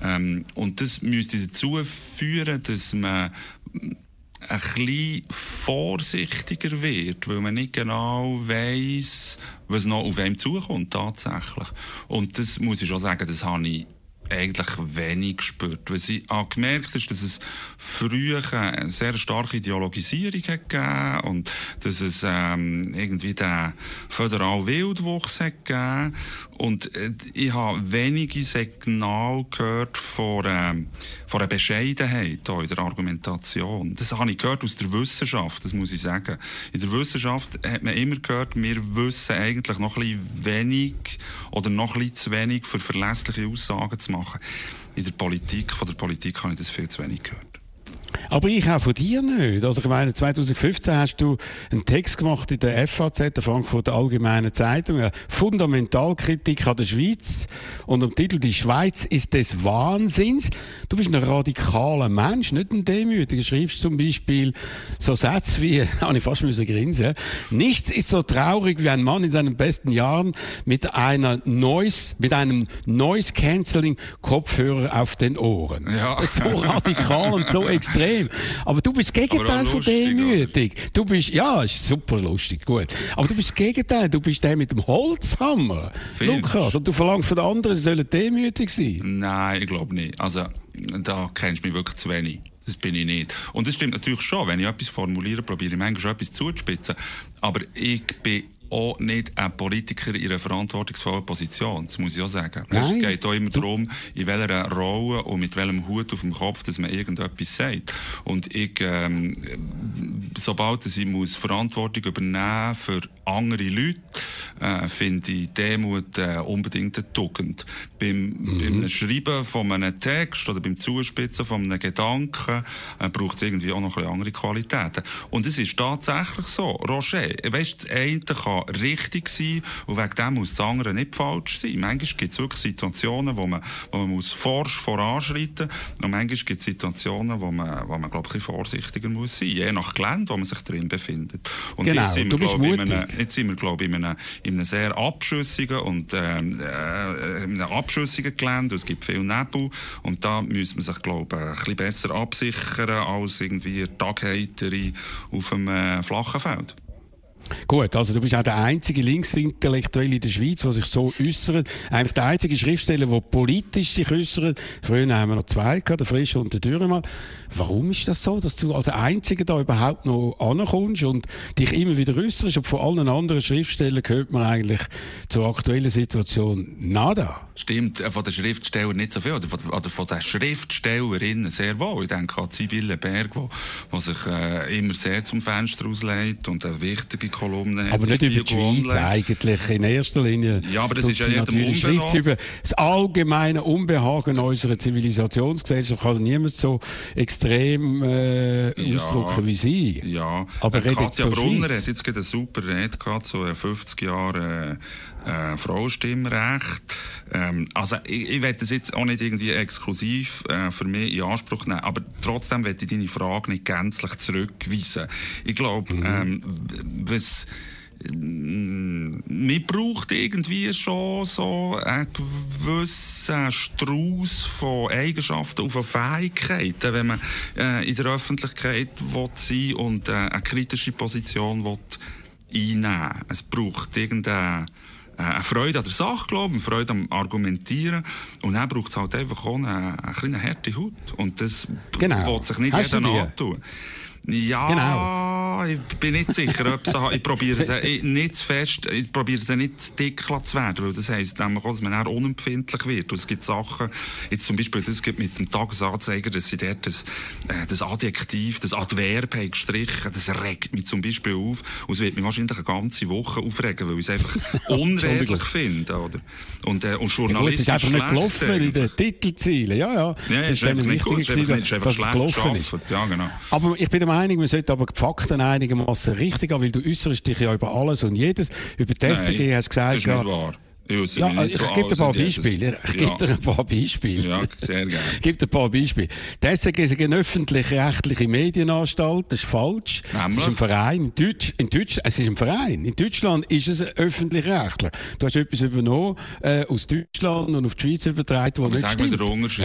Ähm, und das müsste dazu führen, dass man ein bisschen vorsichtiger wird, weil man nicht genau weiss, was noch auf einem zukommt tatsächlich. Und das muss ich schon sagen, das habe ich eigentlich wenig gespürt. Was ich habe gemerkt ist, dass es früher eine sehr starke Ideologisierung hat gegeben und dass es ähm, irgendwie den föderalen Wildwuchs hat gegeben und äh, ich habe wenige Signale gehört von, ähm, von einer Bescheidenheit in der Argumentation. Das habe ich gehört aus der Wissenschaft, das muss ich sagen. In der Wissenschaft hat man immer gehört, wir wissen eigentlich noch ein wenig oder noch ein zu wenig für verlässliche Aussagen zu machen. In der Politik, von der Politik habe ich das viel zu wenig gehört. Aber ich auch von dir nicht. Also ich meine, 2015 hast du einen Text gemacht in der FAZ, der Frankfurter Allgemeinen Zeitung, eine Fundamentalkritik an der Schweiz und am Titel «Die Schweiz ist des Wahnsinns». Du bist ein radikaler Mensch, nicht ein Demütiger. Du schreibst zum Beispiel so Sätze wie, (laughs) habe ich fast müssen grinsen, nichts ist so traurig wie ein Mann in seinen besten Jahren mit einer Noise, mit einem Noise-Canceling-Kopfhörer auf den Ohren. Ja. So radikal und so extrem. (laughs) Aber du bist das Gegenteil von demütig. Du bist, ja, ist super lustig, gut. Aber du bist das Gegenteil. Du bist der mit dem Holzhammer. Findest? Lukas. Und du verlangst von den anderen, sie sollen demütig sein. Nein, ich glaube nicht. Also, da kennst du mich wirklich zu wenig. Das bin ich nicht. Und das stimmt natürlich schon. Wenn ich etwas formuliere, probiere ich manchmal schon etwas zuzuspitzen. Aber ich bin auch nicht ein Politiker in einer verantwortungsvollen Position. Das muss ich auch sagen. Nein. Es geht auch immer darum, in welcher Rolle und mit welchem Hut auf dem Kopf, dass man irgendetwas sagt. Und ich, ähm, sobald ich muss Verantwortung übernehmen für andere Leute, äh, finde ich Demut äh, unbedingt eine Tugend. Beim, beim Schreiben von einem Text oder beim Zuspitzen von einem Gedanken äh, braucht es irgendwie auch noch ein andere Qualitäten. Und es ist tatsächlich so. Roger, weißt, das eine kann richtig sein und wegen dem muss das andere nicht falsch sein. Manchmal gibt es wirklich Situationen, wo man, wo man muss forsch voranschreiten und manchmal gibt es Situationen, wo man, wo man glaube ich, vorsichtiger muss sein, je nach Gelände, wo man sich drin befindet. Und Genau, jetzt sind wir, glaube ich, in einem, jetzt sind wir, glaube ich, in einem, in einem sehr abschüssigen und ähm, äh, in einem abschüssigen Gelände. Es gibt viel Nebel und da müsste man sich, glaube ich, ein bisschen besser absichern als irgendwie eine Tagheiterin auf einem äh, flachen Feld. Gut, also du bist auch der einzige Linksintellektuelle in der Schweiz, der sich so äußert. Eigentlich der einzige Schriftsteller, der politisch sich äußert. Früher haben wir noch zwei gehabt, der Frische und der Dürremann. Warum ist das so, dass du als Einziger da überhaupt noch ankommst und dich immer wieder äußerst? Und von allen anderen Schriftstellern hört man eigentlich zur aktuellen Situation nada. Stimmt, äh, von den Schriftstellern nicht so viel, oder von, oder von den Schriftstellerinnen sehr wohl. Ich denke an Sibylle Berg, wo sich äh, immer sehr zum Fenster auslegt und eine wichtige Kolumne. Aber nicht über die Schweiz eigentlich in erster Linie. Ja, aber das ist ja jedem sie über das allgemeine Unbehagen unserer Zivilisationsgesellschaft. Kann niemand so extrem äh, Ja. ausdrücken wie sie. Ja, Aber äh, Katja Brunner Schweiz. hat jetzt gerade eine super Rede gehabt, so äh, 50 Jahre äh, Frauenstimmrecht. Ähm, also ich, ich will das jetzt auch nicht irgendwie exklusiv äh, für mich in Anspruch nehmen, aber trotzdem will ich deine Frage nicht gänzlich zurückweisen. Ich glaube, Mhm. ähm, was mm, man braucht irgendwie schon so einen gewissen Strauß von Eigenschaften und von Fähigkeiten, wenn man äh, in der Öffentlichkeit will sein und äh, eine kritische Position will einnehmen. Es braucht irgendeine äh, eine Freude an der Sache, glaube ich, eine Freude am Argumentieren. Und dann braucht es halt einfach auch eine, eine kleine harte Haut. Und das Genau. will sich nicht Hast jeder antun. Ja, Genau. ich bin nicht sicher, ob sie, ich probiere es nicht zu fest, ich probiere es nicht zu dick zu werden, weil das heisst nämlich auch, dass man dann unempfindlich wird. Und es gibt Sachen, jetzt zum Beispiel, das gibt mit dem Tagesanzeiger, dass sie dort das, äh, das Adjektiv, das Adverb haben gestrichen, das regt mich zum Beispiel auf. Und es wird mich wahrscheinlich eine ganze Woche aufregen, weil ich es einfach (laughs) unredlich finde, oder? Und, äh, und Ja, gut, ist einfach nicht gelaufen in den Titelzielen. Ja, ja. Ja, Das ist einfach nicht gut, es ist einfach, nicht- ist schlecht gelaufen ist. Ja, genau. Aber ich bin der Meinung, man sollte aber die Fakten einigermaßen richtig haben, weil du äußerst dich ja über alles und jedes. Über die SRG hast du gesagt, das ist nicht wahr. Ich ja, ich zu gebe dir ein paar. Beispiele. Ich Ja. gebe dir ein paar Beispiele. Ja, sehr gerne. Ich gebe dir ein paar Beispiele. Die SRG ist eine öffentlich-rechtliche Medienanstalt. Das ist falsch. Es Nämlich? ist ein Verein. In, Deutsch, in Deutsch, es ist ein Verein. In Deutschland ist es öffentlich-rechtlich. Du hast etwas übernommen äh, aus Deutschland und auf die Schweiz übertragen, wo Aber nicht sag mir stimmt. den Unterschied.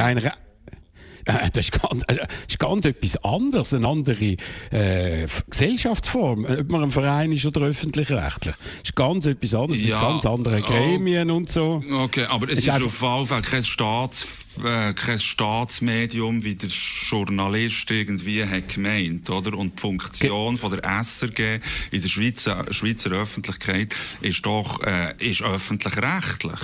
(laughs) Äh, Das ist, ganz, äh, das ist ganz etwas anderes, eine andere äh, Gesellschaftsform, äh, ob man ein Verein ist oder öffentlich-rechtlich. Das ist ganz etwas anderes, Ja, mit ganz anderen oh. Gremien und so. Okay, aber es Es ist, ist auf jeden Fall kein, Staats, äh, kein Staatsmedium, wie der Journalist irgendwie hat gemeint, oder? Und die Funktion von der SRG in der Schweizer, Schweizer Öffentlichkeit ist doch äh, ist öffentlich-rechtlich.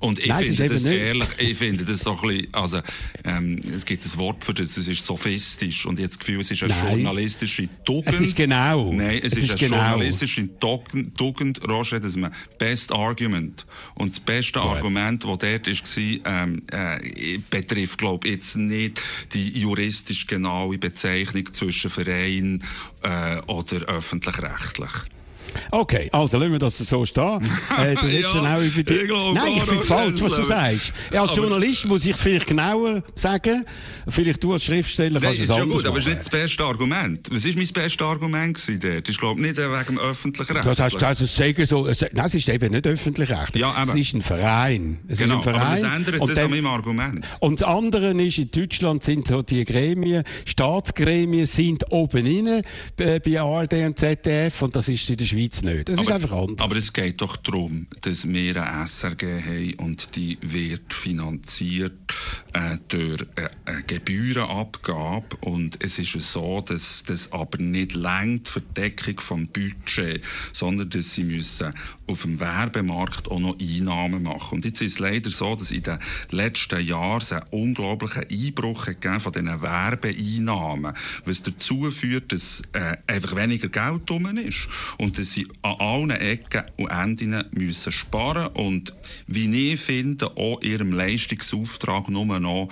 Und ich Nein, finde das ehrlich, ich finde das so ein bisschen, also, ähm, es gibt ein Wort für das, es ist sophistisch. Und jetzt das Gefühl, es ist eine Nein. journalistische Tugend. Es ist genau. Nein, es, Es ist, ist eine genau. journalistische Tugend, Roger, dass man Best Argument. Und das beste Argument, das dort war, ähm, äh, betrifft, glaube ich, jetzt nicht die juristisch genaue Bezeichnung zwischen Verein äh, oder öffentlich-rechtlich. Okay, also lassen wir das so stehen. (laughs) Äh, du Ja, dann auch über die... ich Nein, ich finde falsch, was du sagst. Ja, als Aber- Journalist muss ich es vielleicht genauer sagen. Vielleicht du als Schriftsteller kannst ist es ja anders gut, aber es ist machen. nicht das beste Argument. Was war mein bestes Argument gewesen dort? Ich glaube nicht äh, wegen dem öffentlichen Recht. Das heißt, das ist sagen so, es- nein, es ist eben nicht öffentlich-rechtlich. Ja, es ist ein Verein. Es genau, ist ein aber Verein. das ändert und das an meinem Argument. Und das andere ist, in Deutschland sind so die Gremien, Staatsgremien sind oben inne bei bei ARD und ZDF und das ist in der Schweiz nicht. Das ist einfach anders. Aber es geht doch darum, dass wir eine SRG haben und die wird finanziert äh, durch äh, eine Gebührenabgabe. Und es ist so, dass das aber nicht längt für die Deckung vom Budget, sondern dass sie müssen auf dem Werbemarkt auch noch Einnahmen machen. Und jetzt ist es leider so, dass in den letzten Jahren es einen unglaublichen Einbruch gegeben von diesen Werbeeinnahmen, was dazu führt, dass äh, einfach weniger Geld drum ist und dass sie an allen Ecken und Enden müssen sparen und wie ich finde, auch ihrem Leistungsauftrag nur noch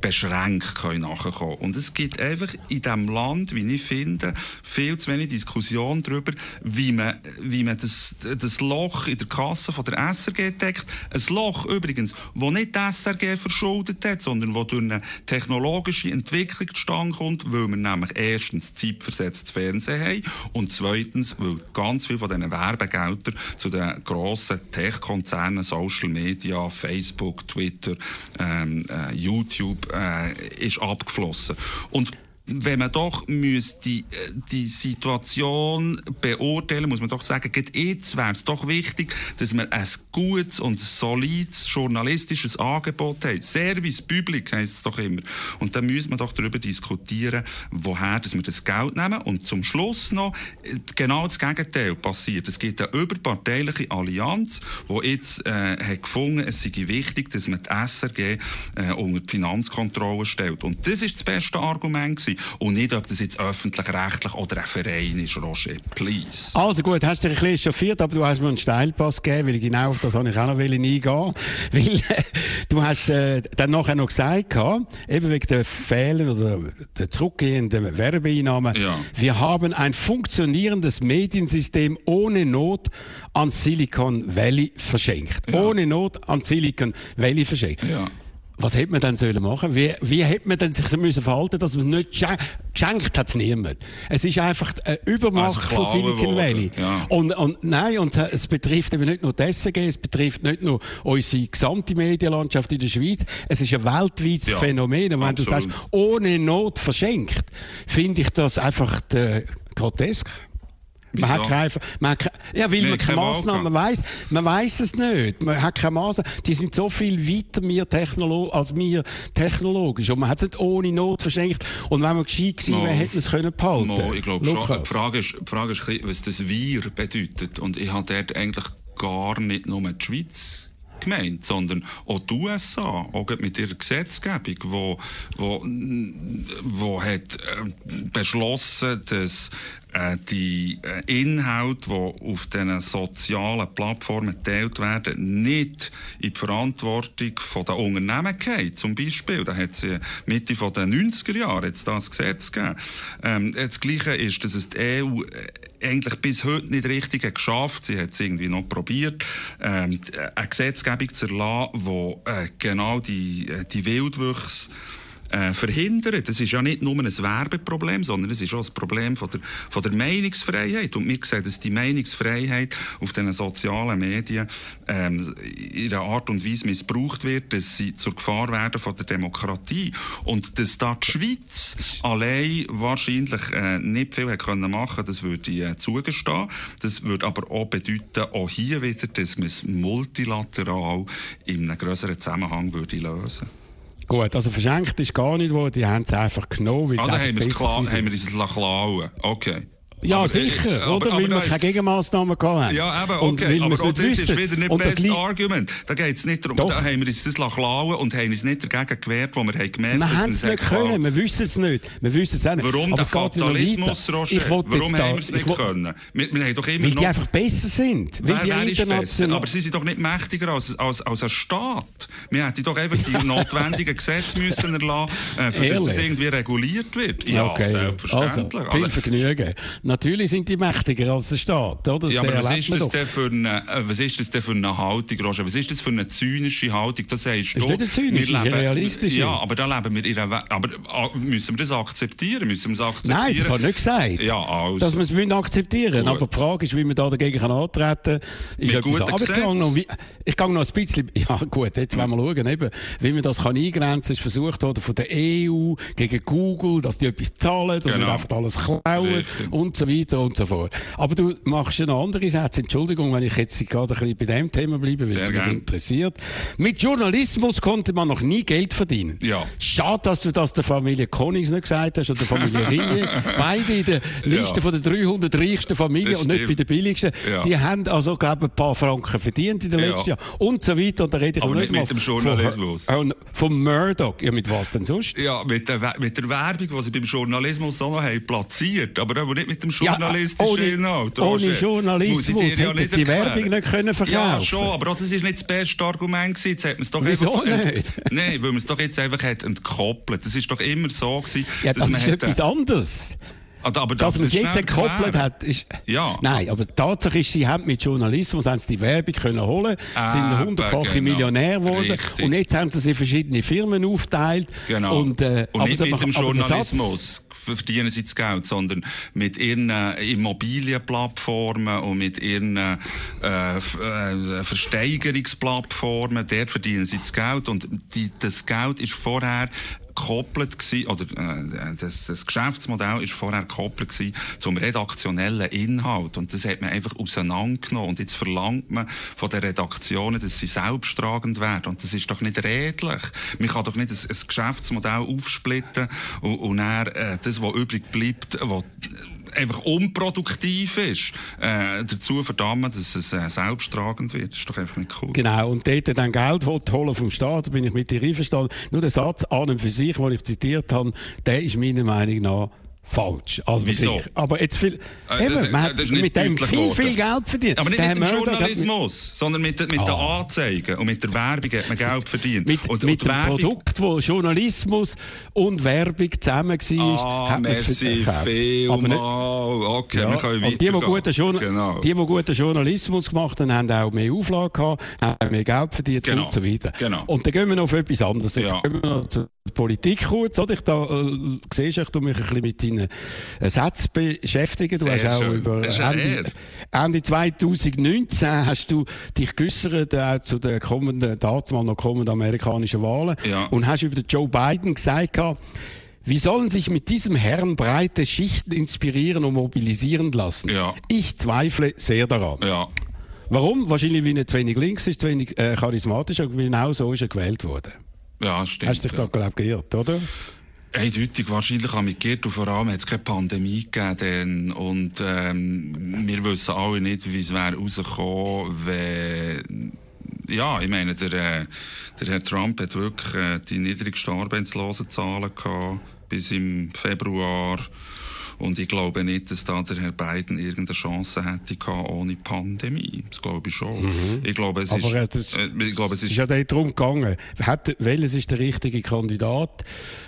beschränkt können nachkommen. Und es gibt einfach in diesem Land, wie ich finde, viel zu wenig Diskussion darüber, wie man, wie man das, das Loch in der Kasse von der SRG deckt. Ein Loch übrigens, wo nicht die SRG verschuldet hat, sondern wo durch eine technologische Entwicklung zustande kommt, weil wir nämlich erstens zeitversetztes Fernsehen haben und zweitens, weil ganz viel von diesen Werbegeldern zu den grossen Tech-Konzernen, Social Media, Facebook, Twitter, ähm, äh, YouTube, äh, ist abgeflossen. Und wenn man doch müsste die, äh, die Situation beurteilen, muss man doch sagen, jetzt wäre es doch wichtig, dass wir ein gutes und solides journalistisches Angebot haben. Service Public heisst es doch immer. Und dann müssen wir doch darüber diskutieren, woher dass wir das Geld nehmen. Und zum Schluss noch äh, genau das Gegenteil passiert. Es gibt eine überparteiliche Allianz, die jetzt äh, hat gefunden, es sei wichtig, dass man die SRG äh, unter die Finanzkontrolle stellt. Und das ist das beste Argument gewesen. Und nicht, ob das jetzt öffentlich-rechtlich oder ein Verein ist, Roger. Please. Also gut, hast dich ein bisschen chauffiert, aber du hast mir einen Steilpass gegeben, weil ich genau auf das habe ich auch noch eingehen (laughs) Weil äh, du hast äh, dann nachher noch gesagt, eben wegen der Fehlen oder der zurückgehenden Werbeeinnahmen, Ja. wir haben ein funktionierendes Mediensystem ohne Not an Silicon Valley verschenkt. Ja. Ohne Not an Silicon Valley verschenkt. Ja. Was hätte man dann sollen machen? Wie, wie hätte man denn sich müssen verhalten, dass man nicht schen geschenkt hat es niemand. Es ist einfach eine Übermacht Also von Silicon Valley. ja. Und, und nein, und äh, es betrifft eben nicht nur die SRG, es betrifft nicht nur unsere gesamte Medienlandschaft in der Schweiz. Es ist ein weltweites Ja, Phänomen. Und wenn du absolut. sagst, ohne Not verschenkt, finde ich das einfach äh, grotesk. Man Wieso? hat keine, man hat ja, weil man keine Massnahmen, man weiß, man weiß es nicht. Man hat keine Massnahmen. Die sind so viel weiter wir Technolo als wir technologisch. Und man hat es nicht ohne Not verschenkt. Und wenn man gescheit gewesen wäre, hätte man es können behalten. Mo, ich glaube schon. Die Frage ist, die Frage ist, was das Wir bedeutet. Und ich habe dort eigentlich gar nicht nur die Schweiz gemeint, sondern auch die USA, auch mit ihrer Gesetzgebung, wo, wo, wo hat äh, beschlossen, dass die äh, Inhalte, die auf diesen sozialen Plattformen geteilt werden, nicht in die Verantwortung den Unternehmen gehen. Zum Beispiel, da hat es Mitte den 90er Jahren jetzt das Gesetz gegeben. Ähm, das Gleiche ist, dass es die EU äh, eigentlich bis heute nicht richtig geschafft. Sie hat es irgendwie noch probiert, ähm, die- eine Gesetzgebung zu erlassen, wo äh, genau die, äh, die Wildwuchs äh, verhindern. Das ist ja nicht nur ein Werbeproblem, sondern es ist auch ein Problem von der, von der Meinungsfreiheit. Und wir sehen, dass die Meinungsfreiheit auf den sozialen Medien ähm, in einer Art und Weise missbraucht wird, dass sie zur Gefahr werden von der Demokratie. Und dass da die Schweiz allein wahrscheinlich äh, nicht viel hat können machen, das würde ich äh, zugestehen. Das würde aber auch bedeuten, auch hier wieder, dass man es multilateral in einem größeren Zusammenhang würde lösen Gut, also verschenkt ist gar nicht worden. Die haben es einfach genommen, weil Also es einfach haben haben wir es klauen. Okay. Ja, Aber, äh, sicher, aber- oder? aber weil wir keine Gegenmaßnahmen gehabt haben. Ja, eben, Und okay. weil Aber wir auch das ist wissen. wieder nicht Und das das beste Argument. Da geht es nicht darum, Doch. da haben wir uns das klauen und haben uns nicht dagegen gewehrt, wo wir haben gemerkt Wir dass haben es nicht können, wir wissen es nicht. Wir wissen es auch nicht. Warum Aber der Fatalismus. Roger? Warum haben wir es nicht können? Wir, wir haben doch immer Weil noch... die einfach besser sind. Weil Wer, die ist international. Aber sie sind doch nicht mächtiger als, als, als ein Staat. Wir hätten doch einfach die (laughs) notwendigen Gesetze müssen erlassen, äh, für dass es irgendwie reguliert wird. Ja, okay. selbstverständlich. Also, viel Vergnügen. Natürlich sind die mächtiger als der Staat, oder? Das Ja, aber was ist, das denn für eine, äh, was ist das denn für eine Haltung, Roger? Was ist das für eine zynische Haltung? Das heißt, Ist nicht eine zynische, wir ist eine realistische. Ja, aber da leben wir in einer We Aber äh, müssen wir das akzeptieren? Müssen wir das akzeptieren? Nein, das habe ich nicht gesagt. Ja, also. Dass wir es müssen akzeptieren Gut. Aber die Frage ist, wie man da dagegen kann antreten kann. Ist Mit guten etwas. Aber ich gehe noch, wie- ich gehe noch ein bisschen, (laughs) ja gut, jetzt wollen wir schauen, eben, wie man das kann eingrenzen ist versucht worden von der EU gegen Google, dass die etwas zahlen und Genau. einfach alles klauen Richtig. und so weiter und so fort. Aber du machst ja noch andere Sätze. Entschuldigung, wenn ich jetzt gerade ein bisschen bei dem Thema bleibe, weil Sehr es mich gern. interessiert. Mit Journalismus konnte man noch nie Geld verdienen. Ja. Schade, dass du das der Familie Konings nicht gesagt hast oder der Familie Ringe. (laughs) Beide in der Liste Ja. von den 300 reichsten Familien und nicht bei den billigsten. Ja. Die haben also, glaube ich, ein paar Franken verdient in den Ja. letzten Jahren und so weiter. Und da rede ich Aber nicht mal mit dem Journalismus. Von, von Murdoch. Ja, mit was denn sonst? Ja, mit der, mit der Werbung, die sie beim Journalismus auch noch haben platziert. Aber nicht mit dem Ja, journalistischen ohne- Inhalt. ohne. Das Journalismus dir ja sie. Werbung nicht können verkaufen. Ja, schon, aber das ist nicht das beste Argument gewesen. Jetzt hat man es doch Wieso einfach... nicht? (laughs) Nein, weil man es doch jetzt einfach hat entkoppelt. Das ist doch immer so gewesen, Ja, das man ist hat, etwas anderes. Ah, aber Dass man es das jetzt entkoppelt hat, ist. Ja. Nein, aber die Tatsache ist, sie haben mit Journalismus haben sie die Werbung können holen, Ah, sind hundertfache genau. Millionär geworden und jetzt haben sie sie in verschiedene Firmen aufgeteilt. Genau. Und, äh, und aber nicht der- mit dem aber Journalismus verdienen sie das Geld, sondern mit ihren äh, Immobilienplattformen und mit ihren äh, äh, Versteigerungsplattformen, dort verdienen sie das Geld. Und die, das Geld ist vorher gekoppelt gewesen, oder äh, das, das Geschäftsmodell ist vorher gekoppelt gewesen zum redaktionellen Inhalt. Und das hat man einfach auseinandergenommen. Und jetzt verlangt man von den Redaktionen, dass sie selbsttragend werden. Und das ist doch nicht redlich. Man kann doch nicht ein, ein Geschäftsmodell aufsplitten und, und dann äh, das, was übrig bleibt, was einfach unproduktiv ist, äh, dazu verdammen, dass es äh, selbsttragend wird. Das ist doch einfach nicht cool. Genau, und dort dann Geld holen vom Staat, da bin ich mit dir einverstanden. Nur der Satz an und für sich, den ich zitiert habe, der ist meiner Meinung nach falsch. Also Wieso? wirklich. Aber jetzt viel, Äh, eben, das- man hat mit dem viel, geworden. viel Geld verdient. Aber nicht Der mit dem hat mit- Journalismus, sondern mit, mit den Ah. Anzeigen und mit der Werbung hat man Geld verdient. Mit, und, mit und dem Werbung- Produkt, wo Journalismus und Werbung zusammen war, Ah, hat man merci verkauft. viel Aber nicht- mal. Okay, Ja, wir können und die, die weitergehen. guten, Journa Genau. die, die guten Journalismus gemacht haben, haben auch mehr Auflagen gehabt, haben mehr Geld verdient Genau. und so weiter. Genau. Und dann gehen wir noch auf etwas anderes. Jetzt Ja. gehen wir noch zur Politik kurz. Oder? Ich da, äh, siehst, ich tu mich ein bisschen mit deinen äh, Sätzen beschäftigen. Du Sehr hast auch schön. über Ende. Ende 2019 hast du dich geäussert äh, zu den kommenden, damals noch kommenden amerikanischen Wahlen Ja. und hast über den Joe Biden gesagt, wie sollen sich mit diesem Herrn breite Schichten inspirieren und mobilisieren lassen? Ja. Ich zweifle sehr daran. Ja. Warum? Wahrscheinlich, weil er zu wenig links ist, zu wenig äh, charismatisch, aber genau so ist er gewählt worden. Ja, stimmt. Hast du dich ja. da, glaube geirrt, oder? Eindeutig, wahrscheinlich haben wir geirrt und vor allem hat es keine Pandemie gegeben und ähm, wir wissen alle nicht, wie es wäre rausgekommen, wenn ja, ich meine, der, äh, der Herr Trump hat wirklich äh, die niedrigsten Arbeitslosenzahlen gehabt bis im Februar. Und ich glaube nicht, dass da der Herr Biden irgendeine Chance hätte gehabt ohne Pandemie. Das glaube ich schon. Ich glaube, es Mhm. Aber ist, das, äh, ich glaube, es ist ist ja darum gegangen. Hat, welches ist der richtige Kandidat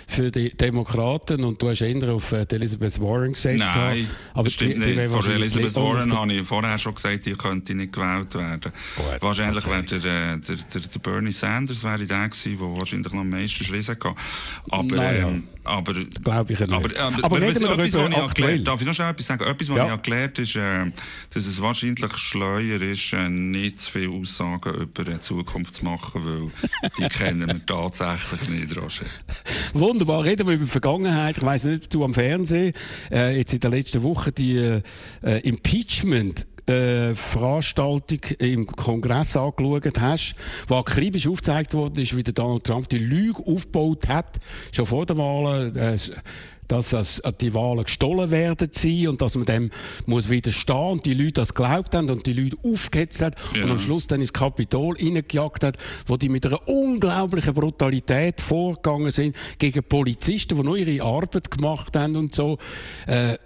für die Demokraten? Und du hast eher auf äh, Elizabeth Warren gesetzt. Nein, aber das stimmt die- die nicht. Vor Elizabeth Warren habe ich vorher schon gesagt, die könnte nicht gewählt werden. Gut, wahrscheinlich okay. wäre der, äh, der, der, der Bernie Sanders wäre der gewesen, der wahrscheinlich noch am meisten Schriss hatte. Aber, Naja. ähm, aber, Glaube ich nicht. aber, ähm, Aber was- reden wir doch etwas, über was ich aktuell. darf ich noch schnell etwas sagen? Etwas, was Ja. ich erklärt ist, äh, dass es wahrscheinlich schleuer ist, äh, nicht zu viele Aussagen über die Zukunft zu machen, weil die (laughs) kennen wir tatsächlich nicht, Roger. Wunderbar, reden wir über die Vergangenheit. Ich weiss nicht, ob du am Fernsehen äh, jetzt in der letzten Woche die äh, Impeachment äh, Veranstaltung im Kongress angeschaut hast, wo akribisch aufgezeigt worden ist, wie der Donald Trump die Lüge aufgebaut hat, schon vor der Wahl, äh, dass das, die Wahlen gestohlen werden sie und dass man dem muss widerstehen und die Leute das geglaubt haben und die Leute aufgehetzt hat Ja. und am Schluss dann ins Kapitol reingejagt hat, wo die mit einer unglaublichen Brutalität vorgegangen sind gegen Polizisten, die nur ihre Arbeit gemacht haben und so. Äh,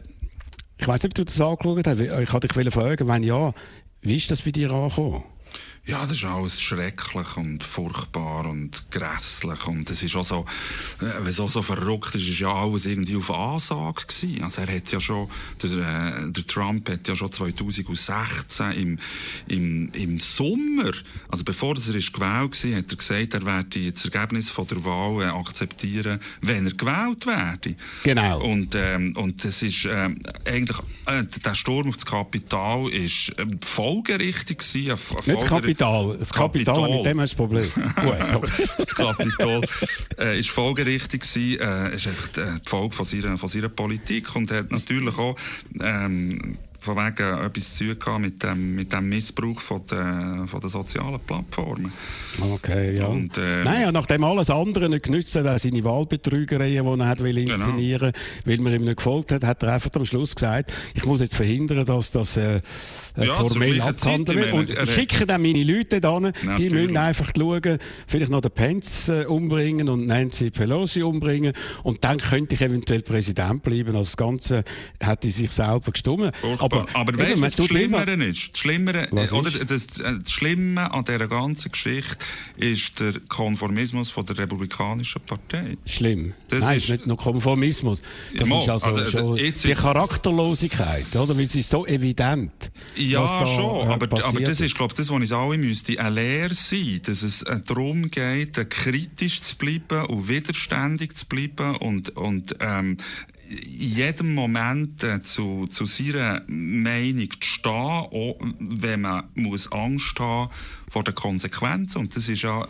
ich weiß nicht, ob du das angeschaut hast. Ich wollte dich fragen, wenn ja, wie ist das bei dir angekommen? Ja, das ist alles schrecklich und furchtbar und grässlich und es ist auch so, äh, wenn es auch so verrückt ist, ist ja alles irgendwie auf Ansage gewesen. Also er hat ja schon, der, äh, der Trump hat ja schon 2016 im, im, im Sommer, also bevor er ist gewählt war, hat er gesagt, er werde das Ergebnis von der Wahl äh, akzeptieren, wenn er gewählt werde. Genau. Und, ähm, und das ist ähm, eigentlich, äh, der Sturm auf das Kapital ist folgerichtig gewesen. Nicht das Kapital. Kapital, mit dem hast du ein Problem. Das (laughs) (laughs) Kapitol äh, ist folgerichtig gewesen, äh, ist einfach die, die Folge von seiner, von seiner Politik und hat natürlich auch ähm, von wegen etwas zu tun mit dem, mit dem Missbrauch von den, von den sozialen Plattformen. Okay, ja. Und, ähm, Nein, ja, nachdem alles andere nicht genützt hat, auch seine Wahlbetrügereien, die er hat will Genau. inszenieren weil man ihm nicht gefolgt hat, hat er einfach am Schluss gesagt, ich muss jetzt verhindern, dass das äh, äh, Ja, formell abgehandelt wird. Und er hat- schicke dann meine Leute da die Natürlich. müssen einfach schauen, vielleicht noch den Pence äh, umbringen und Nancy Pelosi umbringen und dann könnte ich eventuell Präsident bleiben. Also das Ganze hätte sich selber gestummen. Furchtbar. Aber, eben, weißt was das Schlimmere ist? Das Schlimmere, Was äh, oder ist? das, äh, das Schlimme an dieser ganzen Geschichte ist der Konformismus von der Republikanischen Partei. Schlimm. Das Nein, ist- nicht nur Konformismus. Das Ja, ist also, also, schon jetzt die ist- Charakterlosigkeit, oder? Weil es ist so evident. Ja, schon, äh, aber, aber das ist, glaube ich, das, was uns alle müsste eine Lehre sein, dass es äh, darum geht, äh, kritisch zu bleiben und widerständig zu bleiben und, und ähm, jedem Moment äh, zu, zu seiner Meinung zu stehen, auch wenn man muss Angst haben vor den Konsequenzen. Und das ist ja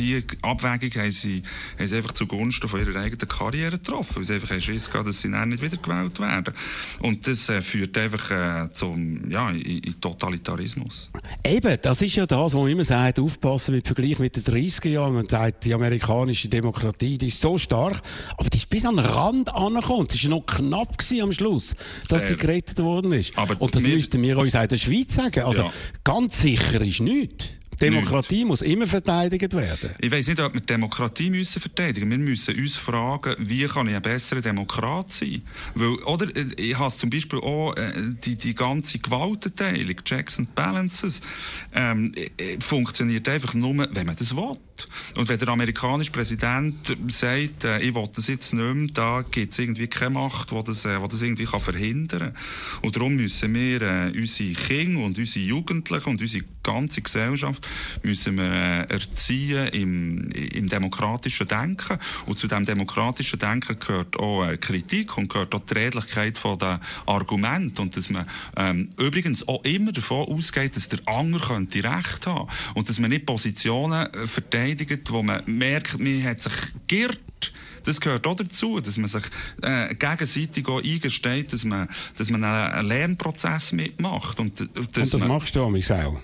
äh, die Abwägung haben sie, haben sie einfach zugunsten von ihrer eigenen Karriere getroffen, weil sie einfach Schiss gehabt, dass sie dann nicht wieder gewählt werden. Und das äh, führt einfach äh, zum, ja, in, in Totalitarismus. Eben, das ist ja das, wo man immer sagt, aufpassen mit Vergleich mit den 30er Jahren. Man sagt, die amerikanische Demokratie, die ist so stark, aber die ist bis an den Rand angekommen. Es war noch knapp gewesen am Schluss, dass Sehr. sie gerettet worden ist. Aber Und das wir- müssten wir uns auch in der Schweiz sagen. Also, Ja. ganz sicher ist nichts. Demokratie muss immer verteidigt werden. Ich weiß nicht, ob wir Demokratie müssen verteidigen müssen. Wir müssen uns fragen, wie kann ich ein besserer Demokrat sein? Weil, oder, ich habe zum Beispiel auch äh, die, die ganze Gewaltenteilung, Checks and Balances, ähm, äh, funktioniert einfach nur, wenn man das will. Und wenn der amerikanische Präsident sagt, äh, ich will das jetzt nicht mehr, da gibt es irgendwie keine Macht, die das, äh, das irgendwie kann verhindern kann. Und darum müssen wir äh, unsere Kinder und unsere Jugendlichen und unsere ganze Gesellschaft müssen wir äh, erziehen im, im demokratischen Denken. Und zu dem demokratischen Denken gehört auch äh, Kritik und gehört auch die Redlichkeit von den Argumenten. Und dass man ähm, übrigens auch immer davon ausgeht, dass der andere könnte Recht haben. Und dass man nicht Positionen äh, verteidigt, wo man merkt, man hat sich geirrt. Das gehört auch dazu, dass man sich äh, gegenseitig auch eingesteht, dass man, dass man einen, Lernprozess mitmacht. Und, äh, Und das man, machst du, auch.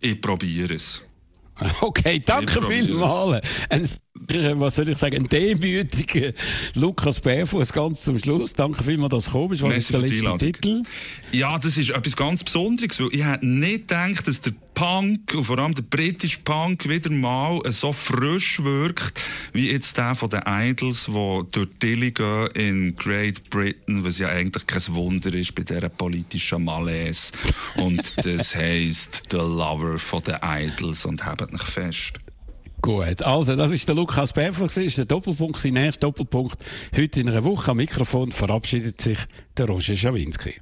ich probiere es. (laughs) Okay, danke vielmals. Äh, was soll ich sagen, ein demütiger Lukas Bärfuß ganz zum Schluss. Danke vielmals, dass du gekommen bist. Was ist der letzte. Titel? Ja, das ist etwas ganz Besonderes, weil ich hätte nicht gedacht, dass der Punk, und vor allem der britische Punk, wieder mal so frisch wirkt, wie jetzt der von den Idols, die durch Dilly gehen in Great Britain, was ja eigentlich kein Wunder ist bei dieser politischen Malaise. Und das (laughs) heisst The Lover von den Idols und habt nicht fest. Gut, also das ist der Lukas das ist der Doppelpunkt, sein nächster Doppelpunkt. Heute in einer Woche am Mikrofon verabschiedet sich der Roger Schawinski.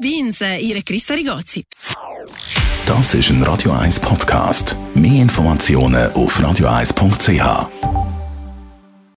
Bin's, Ihre Christa Rigozzi. Das ist ein Radio 1 Podcast. Mehr Informationen auf radio1.ch.